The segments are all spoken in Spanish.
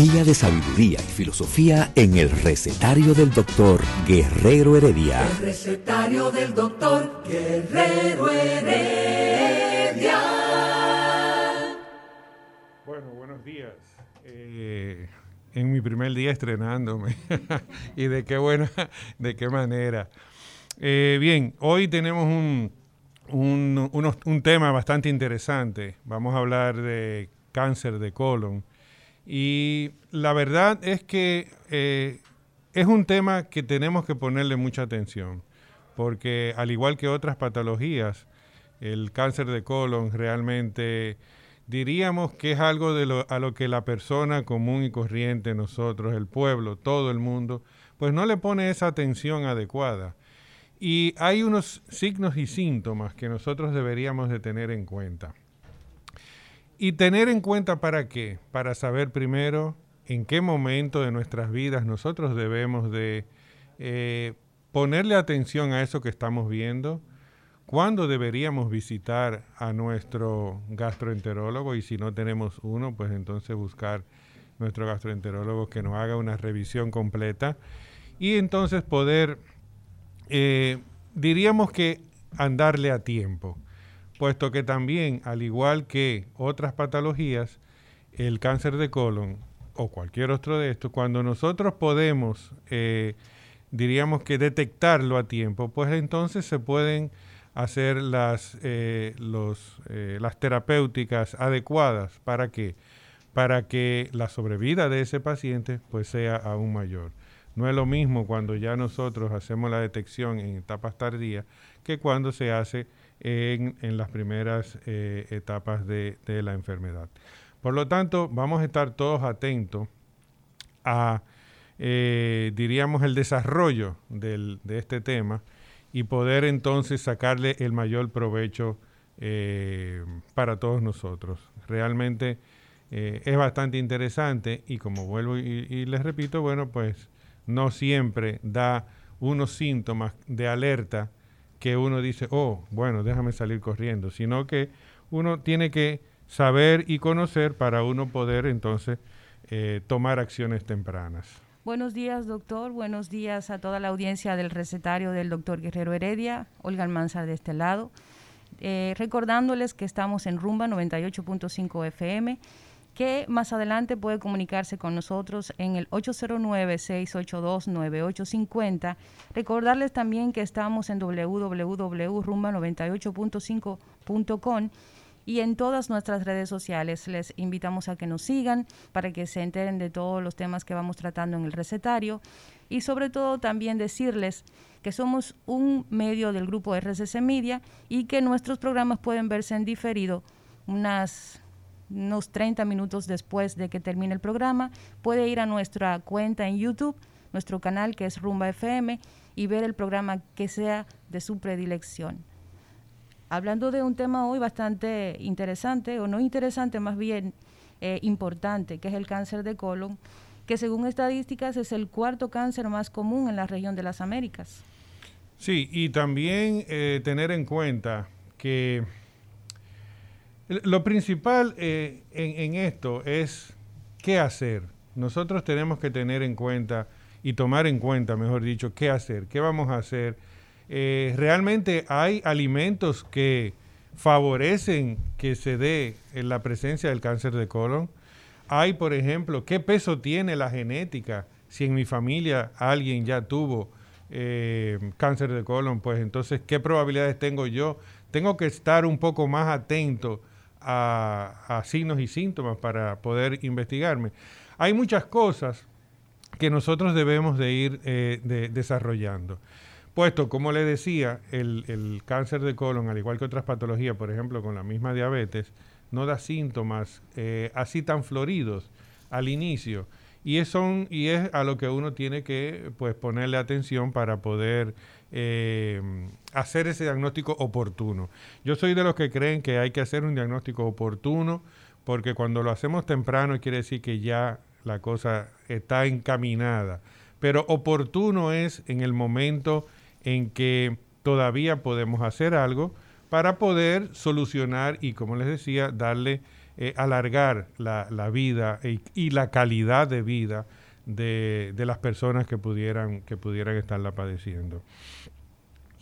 Día de sabiduría y filosofía en el recetario del doctor Guerrero Heredia. El recetario del doctor Guerrero Heredia. Bueno, buenos días. Eh, en mi primer día estrenándome. y de qué buena, de qué manera. Eh, bien, hoy tenemos un, un, unos- un tema bastante interesante. Vamos a hablar de cáncer de colon. Y la verdad es que eh, es un tema que tenemos que ponerle mucha atención, porque al igual que otras patologías, el cáncer de colon realmente diríamos que es algo de lo, a lo que la persona común y corriente, nosotros, el pueblo, todo el mundo, pues no le pone esa atención adecuada. Y hay unos signos y síntomas que nosotros deberíamos de tener en cuenta. Y tener en cuenta para qué? Para saber primero en qué momento de nuestras vidas nosotros debemos de eh, ponerle atención a eso que estamos viendo, cuándo deberíamos visitar a nuestro gastroenterólogo y si no tenemos uno, pues entonces buscar nuestro gastroenterólogo que nos haga una revisión completa y entonces poder, eh, diríamos que andarle a tiempo puesto que también, al igual que otras patologías, el cáncer de colon o cualquier otro de estos, cuando nosotros podemos, eh, diríamos que detectarlo a tiempo, pues entonces se pueden hacer las, eh, eh, las terapéuticas adecuadas para que para que la sobrevida de ese paciente pues sea aún mayor. No es lo mismo cuando ya nosotros hacemos la detección en etapas tardías que cuando se hace en, las primeras eh, etapas de, la enfermedad. Por lo tanto, vamos a estar todos atentos a, eh, diríamos, el desarrollo de este tema y poder entonces sacarle el mayor provecho eh, para todos nosotros. Realmente es bastante interesante y como vuelvo y les repito, bueno, pues no siempre da unos síntomas de alerta que uno dice, oh, bueno, déjame salir corriendo, sino que uno tiene que saber y conocer para uno poder entonces eh, tomar acciones tempranas. Buenos días, doctor. Buenos días a toda la audiencia del recetario del doctor Guerrero Heredia, Olga Almanza de este lado. Eh, recordándoles que estamos en Rumba 98.5 FM que más adelante puede comunicarse con nosotros en el 809-682-9850. Recordarles también que estamos en www.rumba98.5.com y en todas nuestras redes sociales. Les invitamos a que nos sigan para que se enteren de todos los temas que vamos tratando en el recetario y sobre todo también decirles que somos un medio del grupo RCC Media y que nuestros programas pueden verse en diferido unas unos 30 minutos después de que termine el programa, puede ir a nuestra cuenta en YouTube, nuestro canal que es Rumba FM, y ver el programa que sea de su predilección. Hablando de un tema hoy bastante interesante, o no interesante, más bien eh, importante, que es el cáncer de colon, que según estadísticas es el cuarto cáncer más común en la región de las Américas. Sí, y también eh, tener en cuenta que lo principal eh, en, esto es qué hacer. Nosotros tenemos que tener en cuenta y tomar en cuenta, mejor dicho, qué hacer, qué vamos a hacer. Eh, realmente hay alimentos que favorecen que se dé la presencia del cáncer de colon. Hay, por ejemplo, qué peso tiene la genética. Si en mi familia alguien ya tuvo eh, cáncer de colon, pues entonces, ¿qué probabilidades tengo yo? Tengo que estar un poco más atento a, signos y síntomas para poder investigarme. Hay muchas cosas que nosotros debemos de ir eh, desarrollando. Puesto, como le decía, el, cáncer de colon, al igual que otras patologías, por ejemplo, con la misma diabetes, no da síntomas eh, así tan floridos al inicio. Y es, son, y es a lo que uno tiene que pues, ponerle atención para poder eh, hacer ese diagnóstico oportuno. Yo soy de los que creen que hay que hacer un diagnóstico oportuno porque cuando lo hacemos temprano quiere decir que ya la cosa está encaminada. Pero oportuno es en el momento en que todavía podemos hacer algo para poder solucionar y, como les decía, darle, eh, alargar la, vida y, la calidad de vida de, las personas que pudieran, que pudieran estarla padeciendo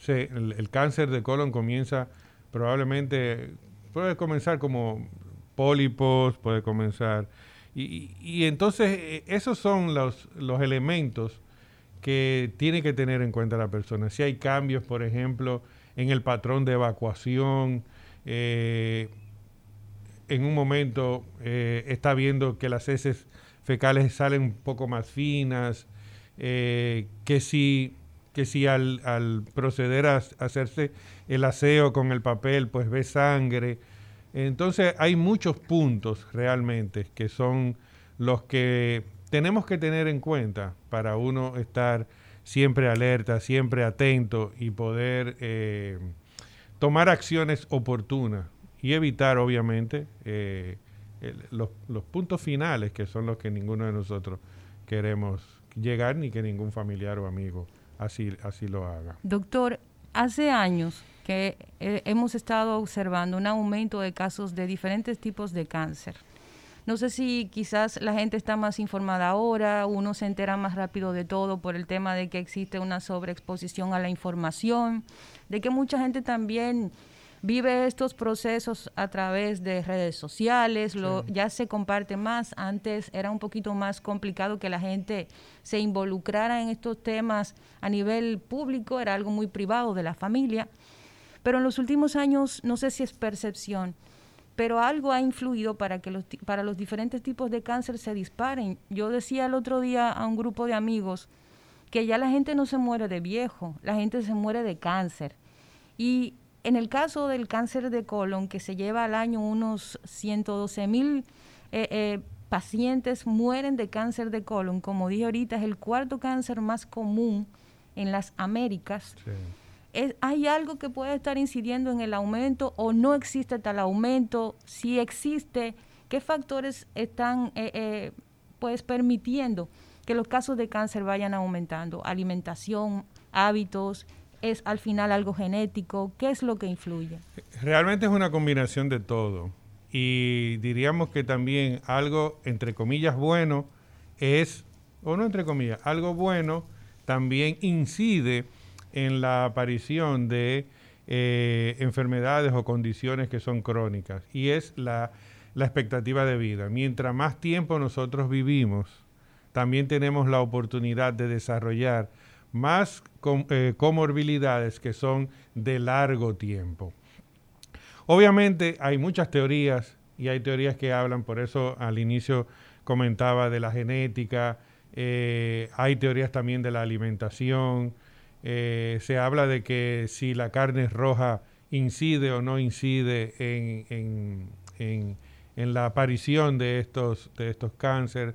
el, cáncer de colon comienza probablemente, puede comenzar como pólipos, puede comenzar. Y, entonces eh, esos son los, los elementos que tiene que tener en cuenta la persona. Si hay cambios, por ejemplo, en el patrón de evacuación, eh, en un momento eh, está viendo que las heces fecales salen un poco más finas, que si que si al, proceder a, hacerse el aseo con el papel, pues ve sangre. Entonces hay muchos puntos realmente que son los que tenemos que tener en cuenta para uno estar siempre alerta, siempre atento y poder eh, tomar acciones oportunas y evitar obviamente eh, los, los puntos finales que son los que ninguno de nosotros queremos llegar ni que ningún familiar o amigo así, así lo haga. Doctor, hace años que eh, hemos estado observando un aumento de casos de diferentes tipos de cáncer. No sé si quizás la gente está más informada ahora, uno se entera más rápido de todo por el tema de que existe una sobreexposición a la información, de que mucha gente también vive estos procesos a través de redes sociales, lo, ya se comparte más. Antes era un poquito más complicado que la gente se involucrara en estos temas a nivel público, era algo muy privado de la familia. Pero en los últimos años, no sé si es percepción, pero algo ha influido para que los, para los diferentes tipos de cáncer se disparen. Yo decía el otro día a un grupo de amigos que ya la gente no se muere de viejo, la gente se muere de cáncer. Y en el caso del cáncer de colon, que se lleva al año unos 112 mil eh, eh, pacientes mueren de cáncer de colon, como dije ahorita, es el cuarto cáncer más común en las Américas. ¿Hay algo que puede estar incidiendo en el aumento o no existe tal aumento? Si existe, ¿qué factores están eh, pues permitiendo que los casos de cáncer vayan aumentando? Alimentación, hábitos, es al final algo genético? ¿Qué es lo que influye? Realmente es una combinación de todo. Y diríamos que también algo, entre comillas, bueno es, o no entre comillas, algo bueno también incide en la aparición de eh, enfermedades o condiciones que son crónicas. Y es la, la expectativa de vida. Mientras más tiempo nosotros vivimos, también tenemos la oportunidad de desarrollar más eh, comorbilidades que son de largo tiempo. Obviamente hay muchas teorías y hay teorías que hablan, por eso al inicio comentaba de la genética, eh, hay teorías también de la alimentación, eh, se habla de que si la carne roja incide o no incide en, la aparición de estos, de estos cánceres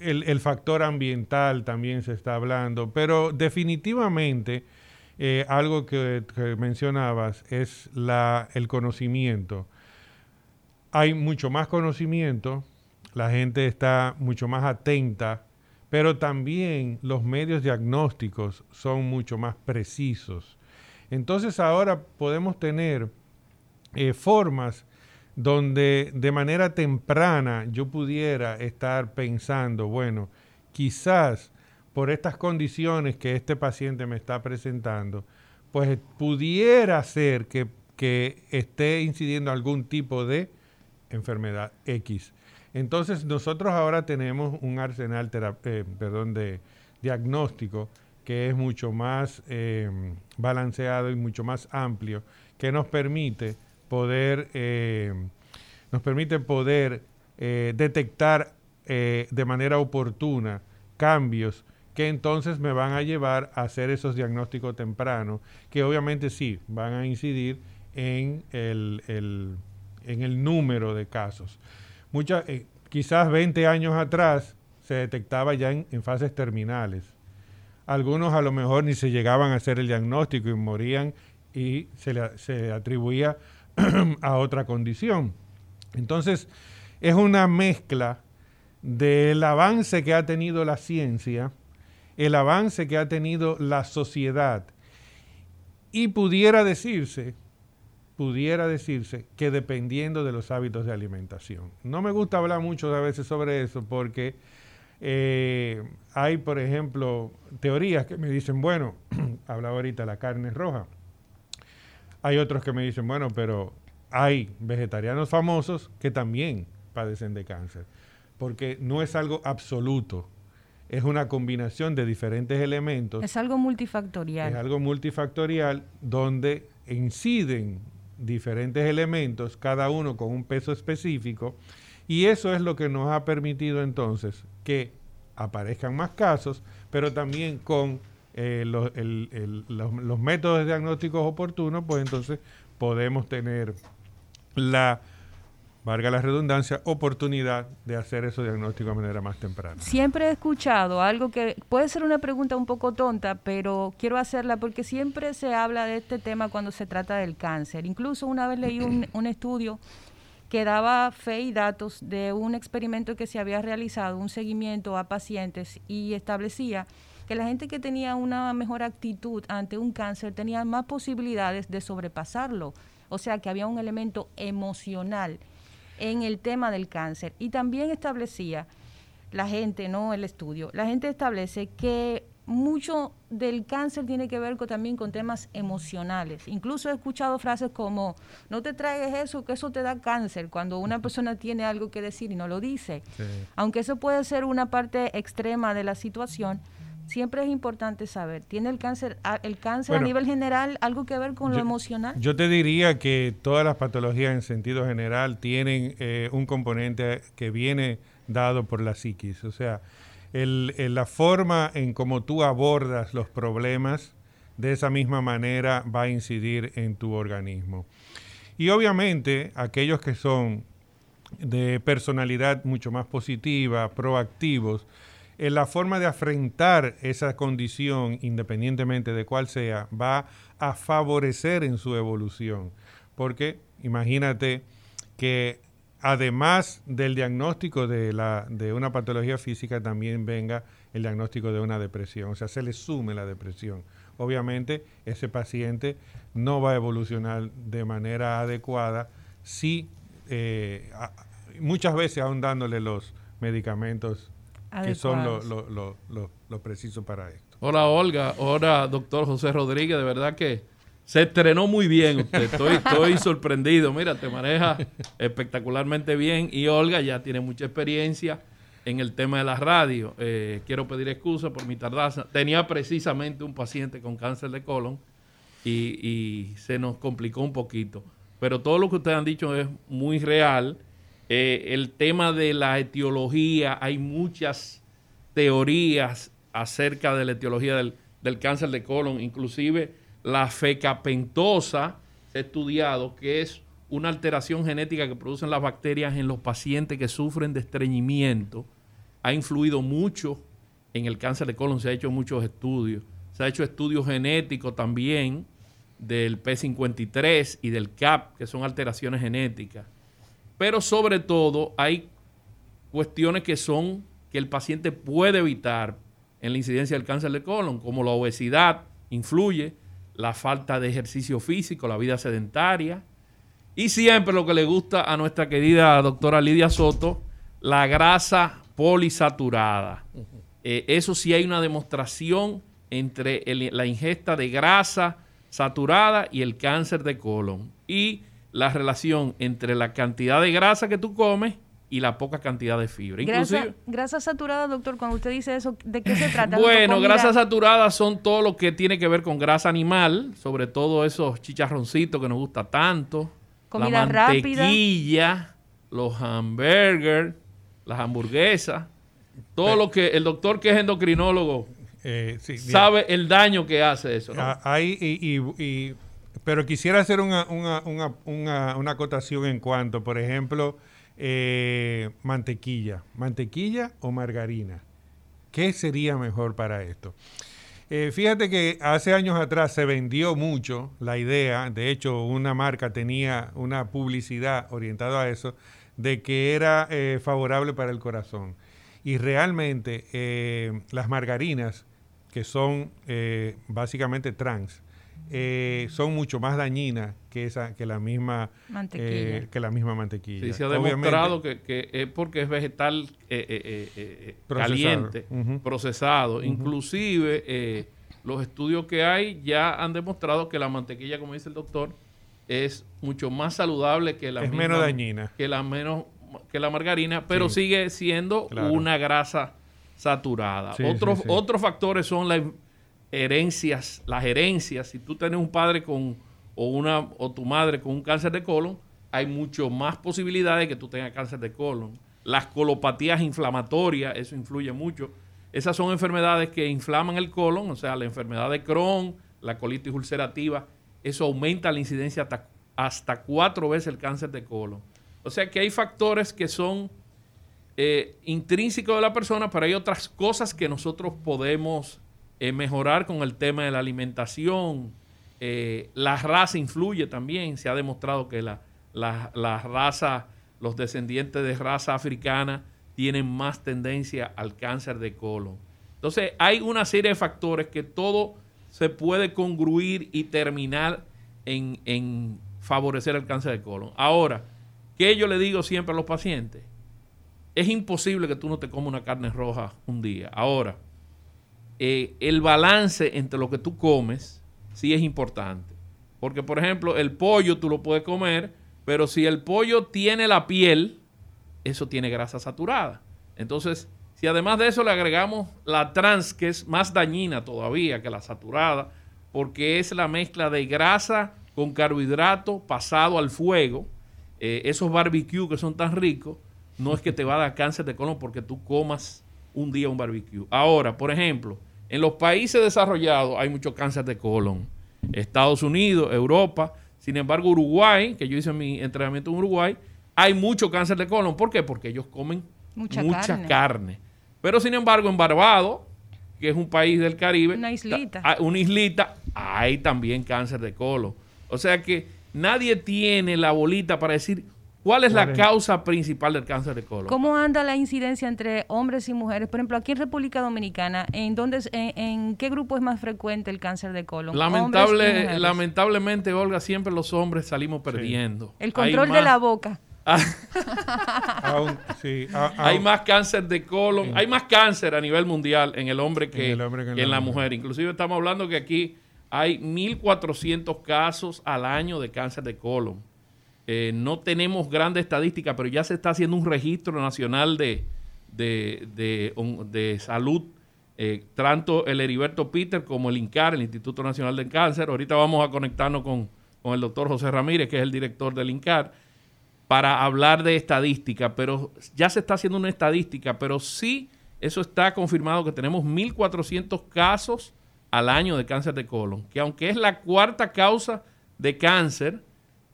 el, factor ambiental también se está hablando, pero definitivamente eh, algo que, mencionabas es la, el conocimiento. Hay mucho más conocimiento, la gente está mucho más atenta, pero también los medios diagnósticos son mucho más precisos. Entonces ahora podemos tener eh, formas donde de manera temprana yo pudiera estar pensando, bueno, quizás por estas condiciones que este paciente me está presentando, pues pudiera ser que, esté incidiendo algún tipo de enfermedad X. Entonces nosotros ahora tenemos un arsenal eh, de diagnóstico que es mucho más eh, balanceado y mucho más amplio, que nos permite poder, eh, nos poder eh, detectar eh, de manera oportuna cambios que entonces me van a llevar a hacer esos diagnósticos tempranos, que obviamente sí van a incidir en el, en el número de casos. Quizás 20 años atrás se detectaba ya en, en, fases terminales. Algunos a lo mejor ni se llegaban a hacer el diagnóstico y morían y se le se atribuía a otra condición. Entonces, es una mezcla del avance que ha tenido la ciencia, el avance que ha tenido la sociedad, y pudiera decirse, pudiera decirse que dependiendo de los hábitos de alimentación. No me gusta hablar mucho a veces sobre eso porque eh, hay, por ejemplo, teorías que me dicen, bueno, hablaba ahorita la carne roja. Hay otros que me dicen, bueno, pero hay vegetarianos famosos que también padecen de cáncer, porque no es algo absoluto, es una combinación de diferentes elementos. Es algo multifactorial. Es algo multifactorial donde inciden diferentes elementos, cada uno con un peso específico, y eso es lo que nos ha permitido entonces que aparezcan más casos, pero también con eh, los, los, métodos diagnósticos oportunos, pues entonces podemos tener la, valga la redundancia, oportunidad de hacer esos diagnósticos de manera más temprana. Siempre he escuchado algo que puede ser una pregunta un poco tonta, pero quiero hacerla porque siempre se habla de este tema cuando se trata del cáncer. Incluso una vez leí un, un estudio que daba fe y datos de un experimento que se había realizado, un seguimiento a pacientes y establecía que la gente que tenía una mejor actitud ante un cáncer tenía más posibilidades de sobrepasarlo. O sea que había un elemento emocional en el tema del cáncer. Y también establecía la gente, no el estudio, la gente establece que mucho del cáncer tiene que ver también con temas emocionales. Incluso he escuchado frases como, no te traigas eso, que eso te da cáncer, cuando una persona tiene algo que decir y no lo dice. Aunque eso puede ser una parte extrema de la situación, siempre es importante saber, ¿tiene el cáncer, el cáncer a nivel general algo que ver con lo emocional? Yo te diría que todas las patologías en sentido general tienen eh, un componente que viene dado por la psiquis, o sea, el, la forma en cómo tú abordas los problemas de esa misma manera va a incidir en tu organismo. Y obviamente aquellos que son de personalidad mucho más positiva, proactivos, en la forma de afrontar esa condición, independientemente de cuál sea, va a favorecer en su evolución. Porque imagínate que además del diagnóstico de, la, de una patología física, también venga el diagnóstico de una depresión. O sea, se le sume la depresión. Obviamente, ese paciente no va a evolucionar de manera adecuada si eh, muchas veces aún dándole los medicamentos que son lo, preciso para esto. Hola Olga, hola doctor José Rodríguez, de verdad que se estrenó muy bien usted, estoy, estoy sorprendido, mira, te maneja espectacularmente bien y Olga ya tiene mucha experiencia en el tema de la radio. Eh, quiero pedir excusa por mi tardanza. Tenía precisamente un paciente con cáncer de colon y, y se nos complicó un poquito. Pero todo lo que ustedes han dicho es muy real eh, el tema de la etiología, hay muchas teorías acerca de la etiología del, cáncer de colon, inclusive la fecapentosa se estudiado que es una alteración genética que producen las bacterias en los pacientes que sufren de estreñimiento. Ha influido mucho en el cáncer de colon, se ha hecho muchos estudios. Se ha hecho estudios genéticos también del P53 y del CAP, que son alteraciones genéticas. Pero sobre todo hay cuestiones que son que el paciente puede evitar en la incidencia del cáncer de colon, como la obesidad influye, la falta de ejercicio físico, la vida sedentaria. Y siempre lo que le gusta a nuestra querida doctora Lidia Soto, la grasa polisaturada. Eh, eso sí hay una demostración entre la ingesta de grasa saturada y el cáncer de colon. Y la relación entre la cantidad de grasa que tú comes y la poca cantidad de fibra. Grasa, grasa saturada, doctor, cuando usted dice eso, ¿de qué se trata? bueno, grasas saturadas son todo lo que tiene que ver con grasa animal, sobre todo esos chicharroncitos que nos gusta tanto. Comida la mantequilla, los hamburgers, las hamburguesas, todo lo que el doctor que es endocrinólogo eh, sabe el daño que hace eso. ¿no? Ah, y pero quisiera hacer una, acotación en cuanto, por ejemplo, eh, mantequilla. ¿Mantequilla o margarina? ¿Qué sería mejor para esto? Eh, fíjate que hace años atrás se vendió mucho la idea, de hecho una marca tenía una publicidad orientada a eso, de que era eh, favorable para el corazón. Y realmente las margarinas, que son básicamente trans, eh, son mucho más dañinas que esa que la misma mantequilla. Eh, que la misma mantequilla. Sí, se ha demostrado que, es porque es vegetal eh, caliente, procesado. Inclusive los estudios que hay ya han demostrado que la mantequilla, como dice el doctor, es mucho más saludable que la es menos dañina que la menos que la margarina, pero sigue siendo una grasa saturada. otros otros factores son la herencias, las herencias, si tú tienes un padre con o una o tu madre con un cáncer de colon, hay mucho más posibilidades de que tú tengas cáncer de colon. Las colopatías inflamatorias, eso influye mucho. Esas son enfermedades que inflaman el colon, o sea, la enfermedad de Crohn, la colitis ulcerativa, eso aumenta la incidencia hasta, hasta cuatro veces el cáncer de colon. O sea que hay factores que son eh, intrínsecos de la persona, pero hay otras cosas que nosotros podemos eh, mejorar con el tema de la alimentación. Eh, la raza influye también. Se ha demostrado que la, raza, los descendientes de raza africana tienen más tendencia al cáncer de colon. Entonces, hay una serie de factores que todo se puede congruir y terminar en, en favorecer el cáncer de colon. Ahora, ¿qué yo le digo siempre a los pacientes? Es imposible que tú no te comas una carne roja un día. Ahora, eh, el balance entre lo que tú comes sí es importante. Porque, por ejemplo, el pollo tú lo puedes comer, pero si el pollo tiene la piel, eso tiene grasa saturada. Entonces, si además de eso le agregamos la trans, que es más dañina todavía que la saturada, porque es la mezcla de grasa con carbohidrato pasado al fuego, eh, esos barbecue que son tan ricos, no es que te va a dar cáncer de colon porque tú comas un día un barbecue. Ahora, por ejemplo, En los países desarrollados hay mucho cáncer de colon. Estados Unidos, Europa. Sin embargo, Uruguay, que yo hice mi entrenamiento en Uruguay, hay mucho cáncer de colon. ¿Por qué? Porque ellos comen mucha, carne. Pero sin embargo, en Barbados, que es un país del Caribe, una islita. Una islita, hay también cáncer de colon. O sea que nadie tiene la bolita para decir cuál es la causa principal del cáncer de colon. ¿Cómo anda la incidencia entre hombres y mujeres? Por ejemplo, aquí en República Dominicana, ¿en, dónde, en, qué grupo es más frecuente el cáncer de colon? Lamentable, lamentablemente, Olga, siempre los hombres salimos perdiendo. El control de la boca. hay más cáncer de colon, hay más cáncer a nivel mundial en el hombre que, en, la mujer. Inclusive estamos hablando que aquí hay 1.400 casos al año de cáncer de colon. Eh, no tenemos grande estadística, pero ya se está haciendo un registro nacional de, de, salud, eh, tanto el Heriberto Peter como el INCAR, el Instituto Nacional del Cáncer. Ahorita vamos a conectarnos con, con el doctor José Ramírez, que es el director del INCAR para hablar de estadística, pero ya se está haciendo una estadística, pero sí, eso está confirmado que tenemos 1.400 casos al año de cáncer de colon, que aunque es la cuarta causa de cáncer,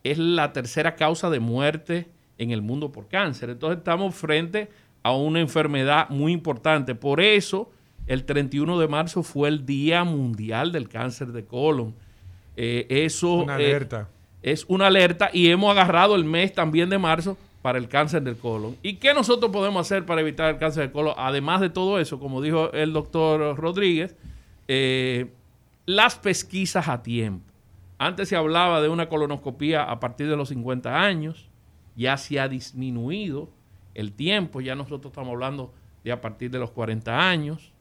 es la tercera causa de muerte en el mundo por cáncer. Entonces estamos frente a una enfermedad muy importante. Por eso, el 31 de marzo fue el Día Mundial del Cáncer de Colon. Eh, eso, una alerta es una alerta y hemos agarrado el mes también de marzo para el cáncer del colon. ¿Y qué nosotros podemos hacer para evitar el cáncer del colon? Además de todo eso, como dijo el doctor Rodríguez, eh, las pesquisas a tiempo. Antes se hablaba de una colonoscopía a partir de los 50 años, ya se ha disminuido el tiempo, ya nosotros estamos hablando de a partir de los 40 años.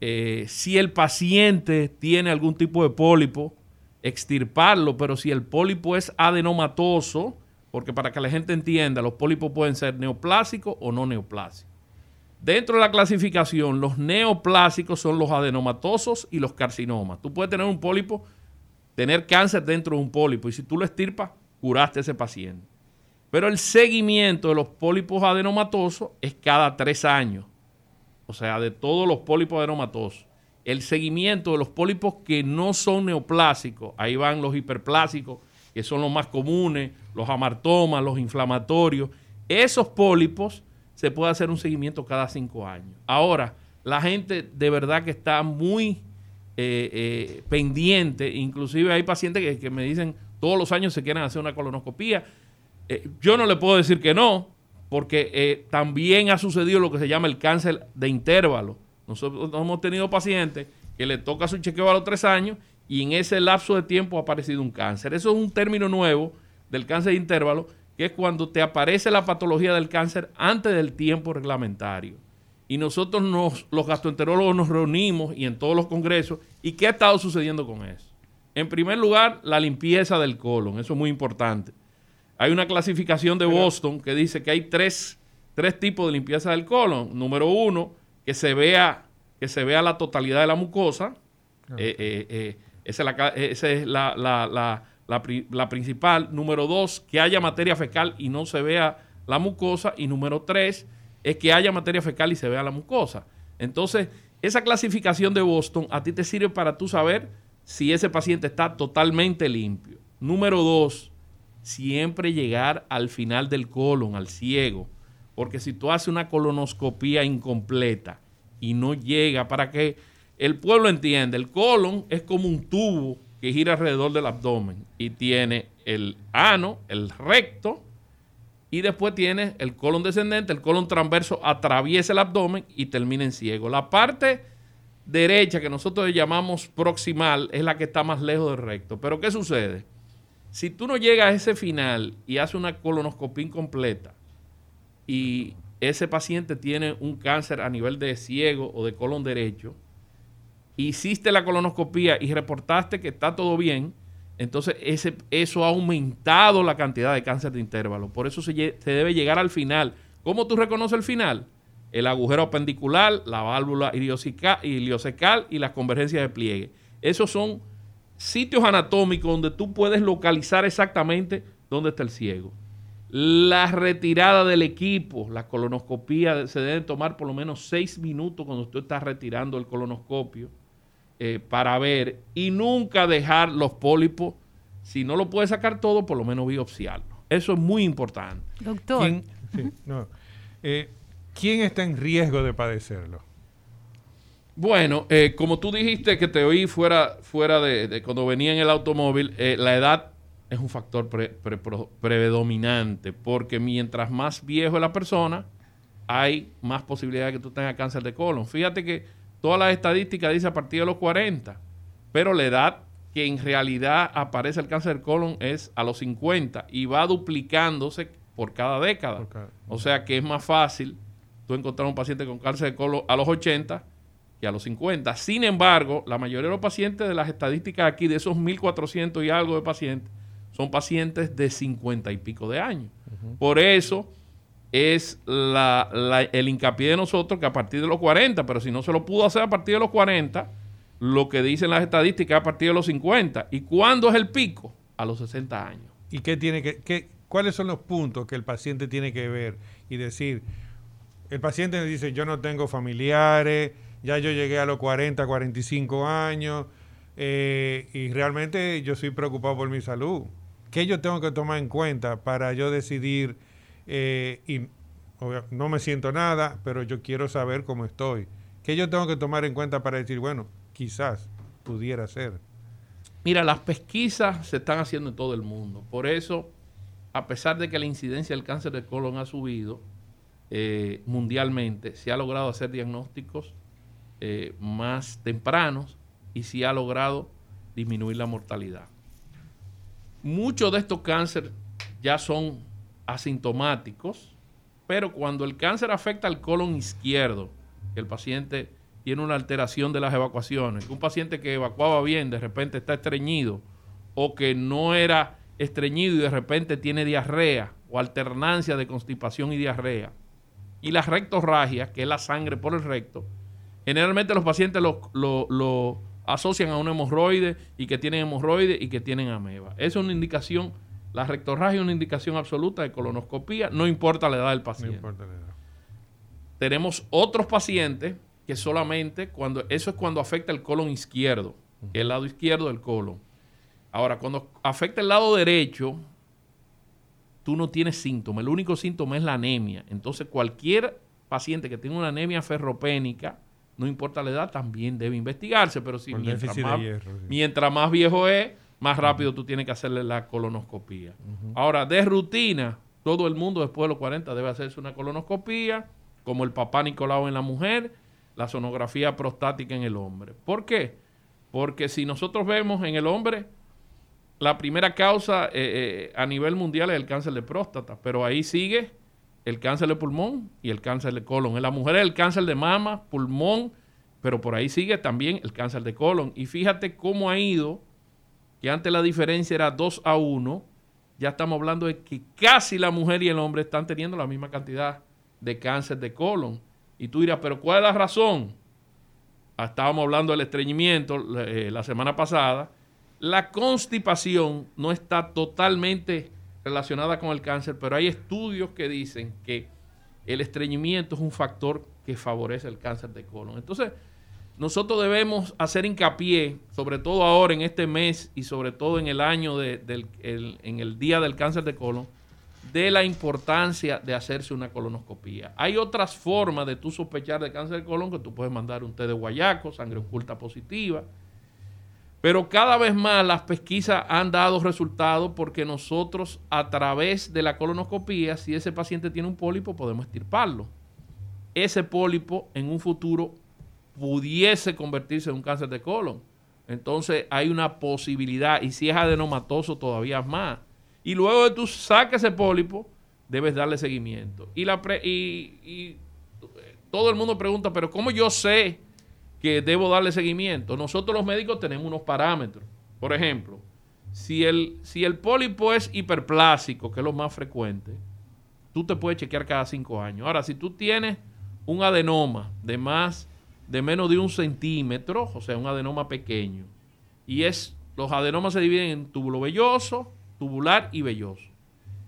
Eh, si el paciente tiene algún tipo de pólipo, extirparlo, pero si el pólipo es adenomatoso, porque para que la gente entienda, los pólipos pueden ser neoplásicos o no neoplásicos. Dentro de la clasificación, los neoplásicos son los adenomatosos y los carcinomas. Tú puedes tener un pólipo, tener cáncer dentro de un pólipo, y si tú lo extirpas, curaste a ese paciente. Pero el seguimiento de los pólipos adenomatosos es cada tres años. O sea, de todos los pólipos adenomatosos el seguimiento de los pólipos que no son neoplásicos, ahí van los hiperplásicos, que son los más comunes, los amartomas, los inflamatorios, esos pólipos se puede hacer un seguimiento cada cinco años. Ahora, la gente de verdad que está muy eh, eh, pendiente, inclusive hay pacientes que, me dicen todos los años se quieren hacer una colonoscopía. Eh, yo no le puedo decir que no, porque también ha sucedido lo que se llama el cáncer de intervalo nosotros hemos tenido pacientes que le toca su chequeo a los tres años y en ese lapso de tiempo ha aparecido un cáncer. Eso es un término nuevo del cáncer de intervalo, que es cuando te aparece la patología del cáncer antes del tiempo reglamentario. Y nosotros nos, los gastroenterólogos nos reunimos y en todos los congresos. ¿Y qué ha estado sucediendo con eso? En primer lugar, la limpieza del colon. Eso es muy importante. Hay una clasificación de Boston que dice que hay tres, tres tipos de limpieza del colon. Número uno, que se vea, que se vea la totalidad de la mucosa. Eh, eh, eh, esa es, la, principal. Número dos, que haya materia fecal y no se vea la mucosa. Y número tres, es que haya materia fecal y se vea la mucosa. Entonces, esa clasificación de Boston a ti te sirve para tú saber si ese paciente está totalmente limpio. Número dos, siempre llegar al final del colon, al ciego. Porque si tú haces una colonoscopía incompleta y no llega para que el pueblo entienda, el colon es como un tubo que gira alrededor del abdomen y tiene el ano, el recto, y después tiene el colon descendente, el colon transverso atraviesa el abdomen y termina en ciego. La parte derecha que nosotros llamamos proximal es la que está más lejos del recto. Pero ¿qué sucede? Si tú no llegas a ese final y haces una colonoscopía incompleta, y ese paciente tiene un cáncer a nivel de ciego o de colon derecho, hiciste la colonoscopía y reportaste que está todo bien, entonces ese, eso ha aumentado la cantidad de cáncer de intervalo. Por eso se, debe llegar al final. ¿Cómo tú reconoces el final? El agujero apendicular, la válvula iliocecal y las convergencias de pliegue. Esos son sitios anatómicos donde tú puedes localizar exactamente dónde está el ciego. La retirada del equipo, la colonoscopía, se deben tomar por lo menos seis minutos cuando usted está retirando el colonoscopio. Eh, para ver y nunca dejar los pólipos. Si no lo puede sacar todo, por lo menos biopsiarlo. Eso es muy importante. Doctor. ¿Quién, eh, ¿Quién está en riesgo de padecerlo? Bueno, eh, como tú dijiste que te oí fuera, fuera de, cuando venía en el automóvil, la edad es un factor predominante, porque mientras más viejo es la persona, hay más posibilidad de que tú tengas cáncer de colon. Fíjate que todas las estadísticas dicen a partir de los 40, pero la edad que en realidad aparece el cáncer de colon es a los 50 y va duplicándose por cada década. O sea que es más fácil tú encontrar un paciente con cáncer de colon a los 80 que a los 50. Sin embargo, la mayoría de los pacientes de las estadísticas aquí, de esos 1.400 y algo de pacientes, son pacientes de 50 y pico de años. Por eso es el hincapié de nosotros que a partir de los 40, pero si no se lo pudo hacer a partir de los 40, lo que dicen las estadísticas a partir de los 50. ¿Y cuándo es el pico? A los 60 años. ¿Y qué tiene que, qué, cuáles son los puntos que el paciente tiene que ver y decir? El paciente me dice, yo no tengo familiares, ya yo llegué a los 40, 45 años eh, y realmente yo soy preocupado por mi salud. ¿Qué yo tengo que tomar en cuenta para yo decidir eh, y no me siento nada, pero yo quiero saber cómo estoy? ¿Qué yo tengo que tomar en cuenta para decir, bueno, quizás pudiera ser? Mira, las pesquisas se están haciendo en todo el mundo. Por eso, a pesar de que la incidencia del cáncer de colon ha subido eh, mundialmente, se ha logrado hacer diagnósticos eh, más tempranos y se ha logrado disminuir la mortalidad. Muchos de estos cánceres ya son asintomáticos, pero cuando el cáncer afecta al colon izquierdo, el paciente tiene una alteración de las evacuaciones, un paciente que evacuaba bien de repente está estreñido o que no era estreñido y de repente tiene diarrea o alternancia de constipación y diarrea. Y la rectorragia, que es la sangre por el recto, Generalmente los pacientes lo, asocian a un hemorroide y que tienen hemorroide y que tienen ameba. Esa es una indicación, la rectorragia es una indicación absoluta de colonoscopía, no importa la edad del paciente. No importa la edad. Tenemos otros pacientes que solamente cuando, eso es cuando afecta el colon izquierdo, el lado izquierdo del colon. Ahora, cuando afecta el lado derecho, tú no tienes síntomas. El único síntoma es la anemia. Entonces, cualquier paciente que tenga una anemia ferropénica, no importa la edad, también debe investigarse, pero si mientras más, mientras más, viejo es, más rápido tú tienes que hacerle la colonoscopía. Ahora, de rutina, todo el mundo después de los 40 debe hacerse una colonoscopía, como el papá Nicolau en la mujer, la sonografía prostática en el hombre. ¿Por qué? Porque si nosotros vemos en el hombre, la primera causa eh, eh, a nivel mundial es el cáncer de próstata, pero ahí sigue el cáncer de pulmón y el cáncer de colon. En la mujer es el cáncer de mama, pulmón, pero por ahí sigue también el cáncer de colon. Y fíjate cómo ha ido, que antes la diferencia era 2 a 1, ya estamos hablando de que casi la mujer y el hombre están teniendo la misma cantidad de cáncer de colon. Y tú dirás, pero ¿cuál es la razón? Ah, estábamos hablando del estreñimiento eh, la semana pasada. La constipación no está totalmente relacionada con el cáncer, pero hay estudios que dicen que el estreñimiento es un factor que favorece el cáncer de colon. Entonces, nosotros debemos hacer hincapié, sobre todo ahora en este mes y sobre todo en el año del, en el día del cáncer de colon, de la importancia de hacerse una colonoscopía. Hay otras formas de tú sospechar de cáncer de colon que tú puedes mandar un té de guayaco, sangre oculta positiva, pero cada vez más las pesquisas han dado resultados porque nosotros a través de la colonoscopía, si ese paciente tiene un pólipo, podemos estirparlo. Ese pólipo en un futuro pudiese convertirse en un cáncer de colon. Entonces hay una posibilidad, y si es adenomatoso todavía más. Y luego de tú saques ese pólipo, debes darle seguimiento. Y, la y todo el mundo pregunta, pero ¿cómo yo sé que debo darle seguimiento. Nosotros los médicos tenemos unos parámetros. Por ejemplo, si el, si el pólipo es hiperplásico, que es lo más frecuente, tú te puedes chequear cada cinco años. Ahora, si tú tienes un adenoma de más, de menos de un centímetro, o sea, un adenoma pequeño, y es, los adenomas se dividen en túbulo velloso, tubular y velloso.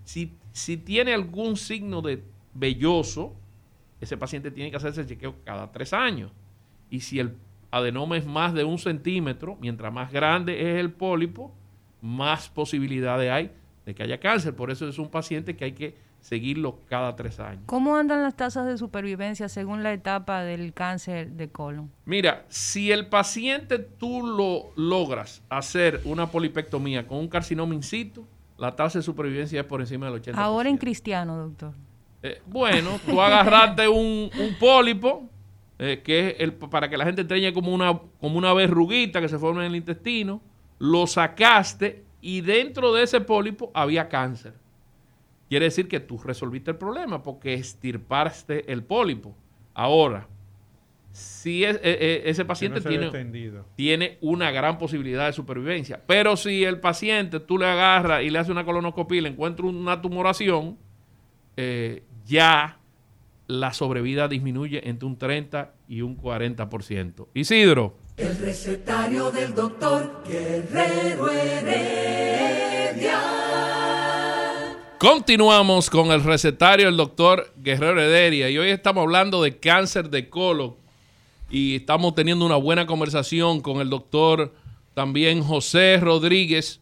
Si, si tiene algún signo de velloso, ese paciente tiene que hacerse chequeo cada tres años. Y si el adenomas más de un centímetro, mientras más grande es el pólipo, más posibilidades hay de que haya cáncer. Por eso es un paciente que hay que seguirlo cada tres años. ¿Cómo andan las tasas de supervivencia según la etapa del cáncer de colon? Mira, si el paciente tú lo logras hacer una polipectomía con un carcinoma in situ, la tasa de supervivencia es por encima del 80%. Ahora en cristiano, doctor. Eh, bueno, tú agarraste un, pólipo, eh, que es el, para que la gente tenga como una, como una verruguita que se forma en el intestino, lo sacaste y dentro de ese pólipo había cáncer. Quiere decir que tú resolviste el problema porque estirpaste el pólipo. Ahora, si e, e, ese paciente tiene, tiene, una gran posibilidad de supervivencia, pero si el paciente tú le agarras y le haces una colonoscopia y le encuentra una tumoración, eh, ya la sobrevida disminuye entre un 30 y un 40%. Isidro. El recetario del doctor Guerrero Heredia. Continuamos con el recetario del doctor Guerrero Heredia y hoy estamos hablando de cáncer de colon y estamos teniendo una buena conversación con el doctor también José Rodríguez,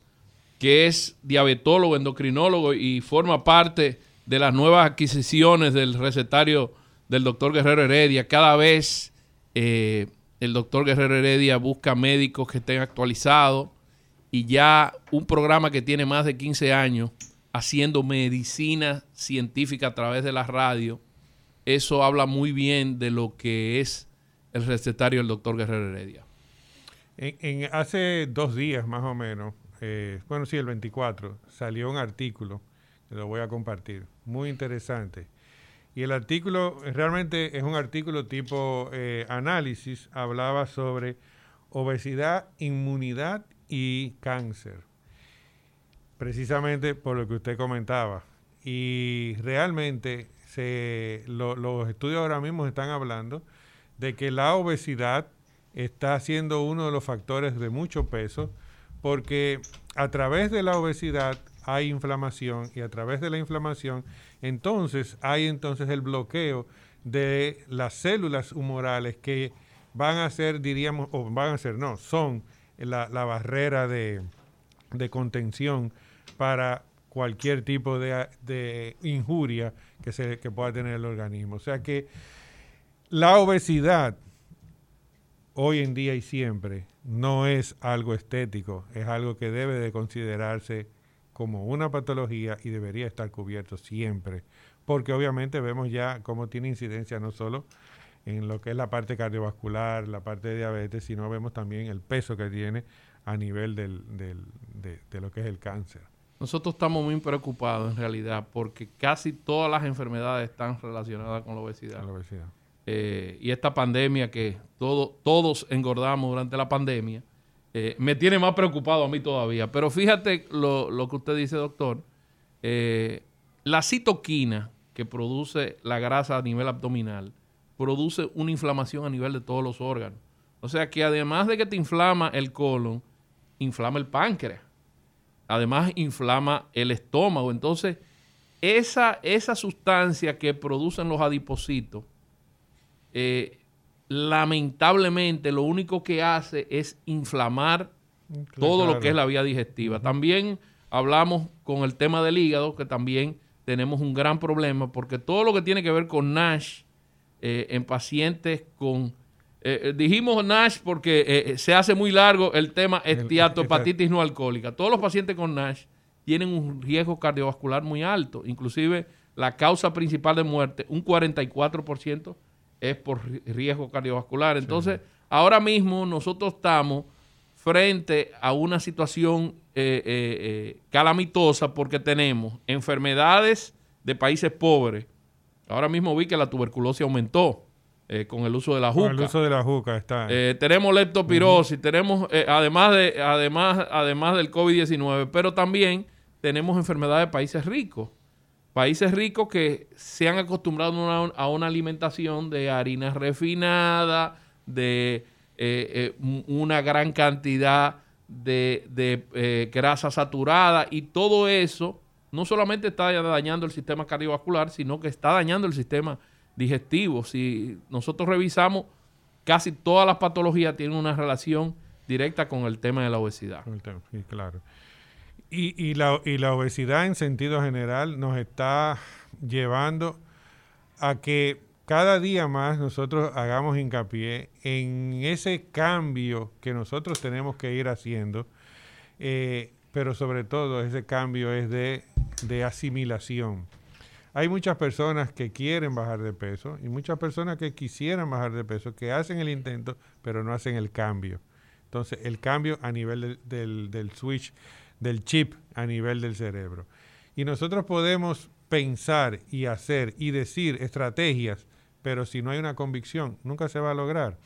que es diabetólogo, endocrinólogo y forma parte de las nuevas adquisiciones del recetario del doctor Guerrero Heredia. Cada vez eh, el doctor Guerrero Heredia busca médicos que estén actualizados y ya un programa que tiene más de 15 años haciendo medicina científica a través de la radio, eso habla muy bien de lo que es el recetario del doctor Guerrero Heredia. En, hace dos días más o menos, eh, bueno, sí, el 24, salió un artículo que lo voy a compartir, muy interesante, y el artículo realmente es un artículo tipo eh, análisis, hablaba sobre obesidad, inmunidad y cáncer, precisamente por lo que usted comentaba. Y realmente se, los estudios ahora mismo están hablando de que la obesidad está siendo uno de los factores de mucho peso, porque a través de la obesidad hay inflamación y a través de la inflamación entonces hay entonces el bloqueo de las células humorales que van a ser, diríamos, o van a ser, no, son la, barrera de, contención para cualquier tipo de, injuria que, se, que pueda tener el organismo. O sea que la obesidad hoy en día y siempre no es algo estético, es algo que debe de considerarse como una patología y debería estar cubierto siempre, porque obviamente vemos ya cómo tiene incidencia no solo en lo que es la parte cardiovascular, la parte de diabetes, sino vemos también el peso que tiene a nivel del, de, lo que es el cáncer. Nosotros estamos muy preocupados en realidad porque casi todas las enfermedades están relacionadas con la obesidad. la obesidad. Eh, y esta pandemia que todo, todos engordamos durante la pandemia, eh, me tiene más preocupado a mí todavía. Pero fíjate lo, que usted dice, doctor. Eh, la citoquina que produce la grasa a nivel abdominal produce una inflamación a nivel de todos los órganos. O sea que además de que te inflama el colon, inflama el páncreas. Además inflama el estómago. Entonces, esa, esa sustancia que producen los adipocitos eh, lamentablemente lo único que hace es inflamar mm, todo lo que es la vía digestiva. También hablamos con el tema del hígado, que también tenemos un gran problema, porque todo lo que tiene que ver con NASH eh, en pacientes con... Eh, eh, dijimos NASH porque se hace muy largo el tema esteatohepatitis no alcohólica. Todos los pacientes con NASH tienen un riesgo cardiovascular muy alto, inclusive la causa principal de muerte, un 44% es por riesgo cardiovascular. Entonces, ahora mismo nosotros estamos frente a una situación eh, eh, eh, calamitosa porque tenemos enfermedades de países pobres. Ahora mismo vi que la tuberculosis aumentó con el uso de la juca. Con el uso de la juca está. tenemos leptopirosis, tenemos además de además además del COVID-19, pero también tenemos enfermedades de países ricos. Países ricos que se han acostumbrado a una, alimentación de harina refinada, de eh, eh, una gran cantidad de, eh, grasa saturada y todo eso no solamente está dañando el sistema cardiovascular, sino que está dañando el sistema digestivo. Si nosotros revisamos casi todas las patologías tienen una relación directa con el tema de la obesidad. Claro. Y, y, la, y la obesidad en sentido general nos está llevando a que cada día más nosotros hagamos hincapié en ese cambio que nosotros tenemos que ir haciendo, eh, pero sobre todo ese cambio es de, de asimilación. Hay muchas personas que quieren bajar de peso y muchas personas que quisieran bajar de peso, que hacen el intento, pero no hacen el cambio. Entonces, el cambio a nivel del, del, switch, del chip a nivel del cerebro. Y nosotros podemos pensar y hacer y decir estrategias, pero si no hay una convicción, nunca se va a lograr.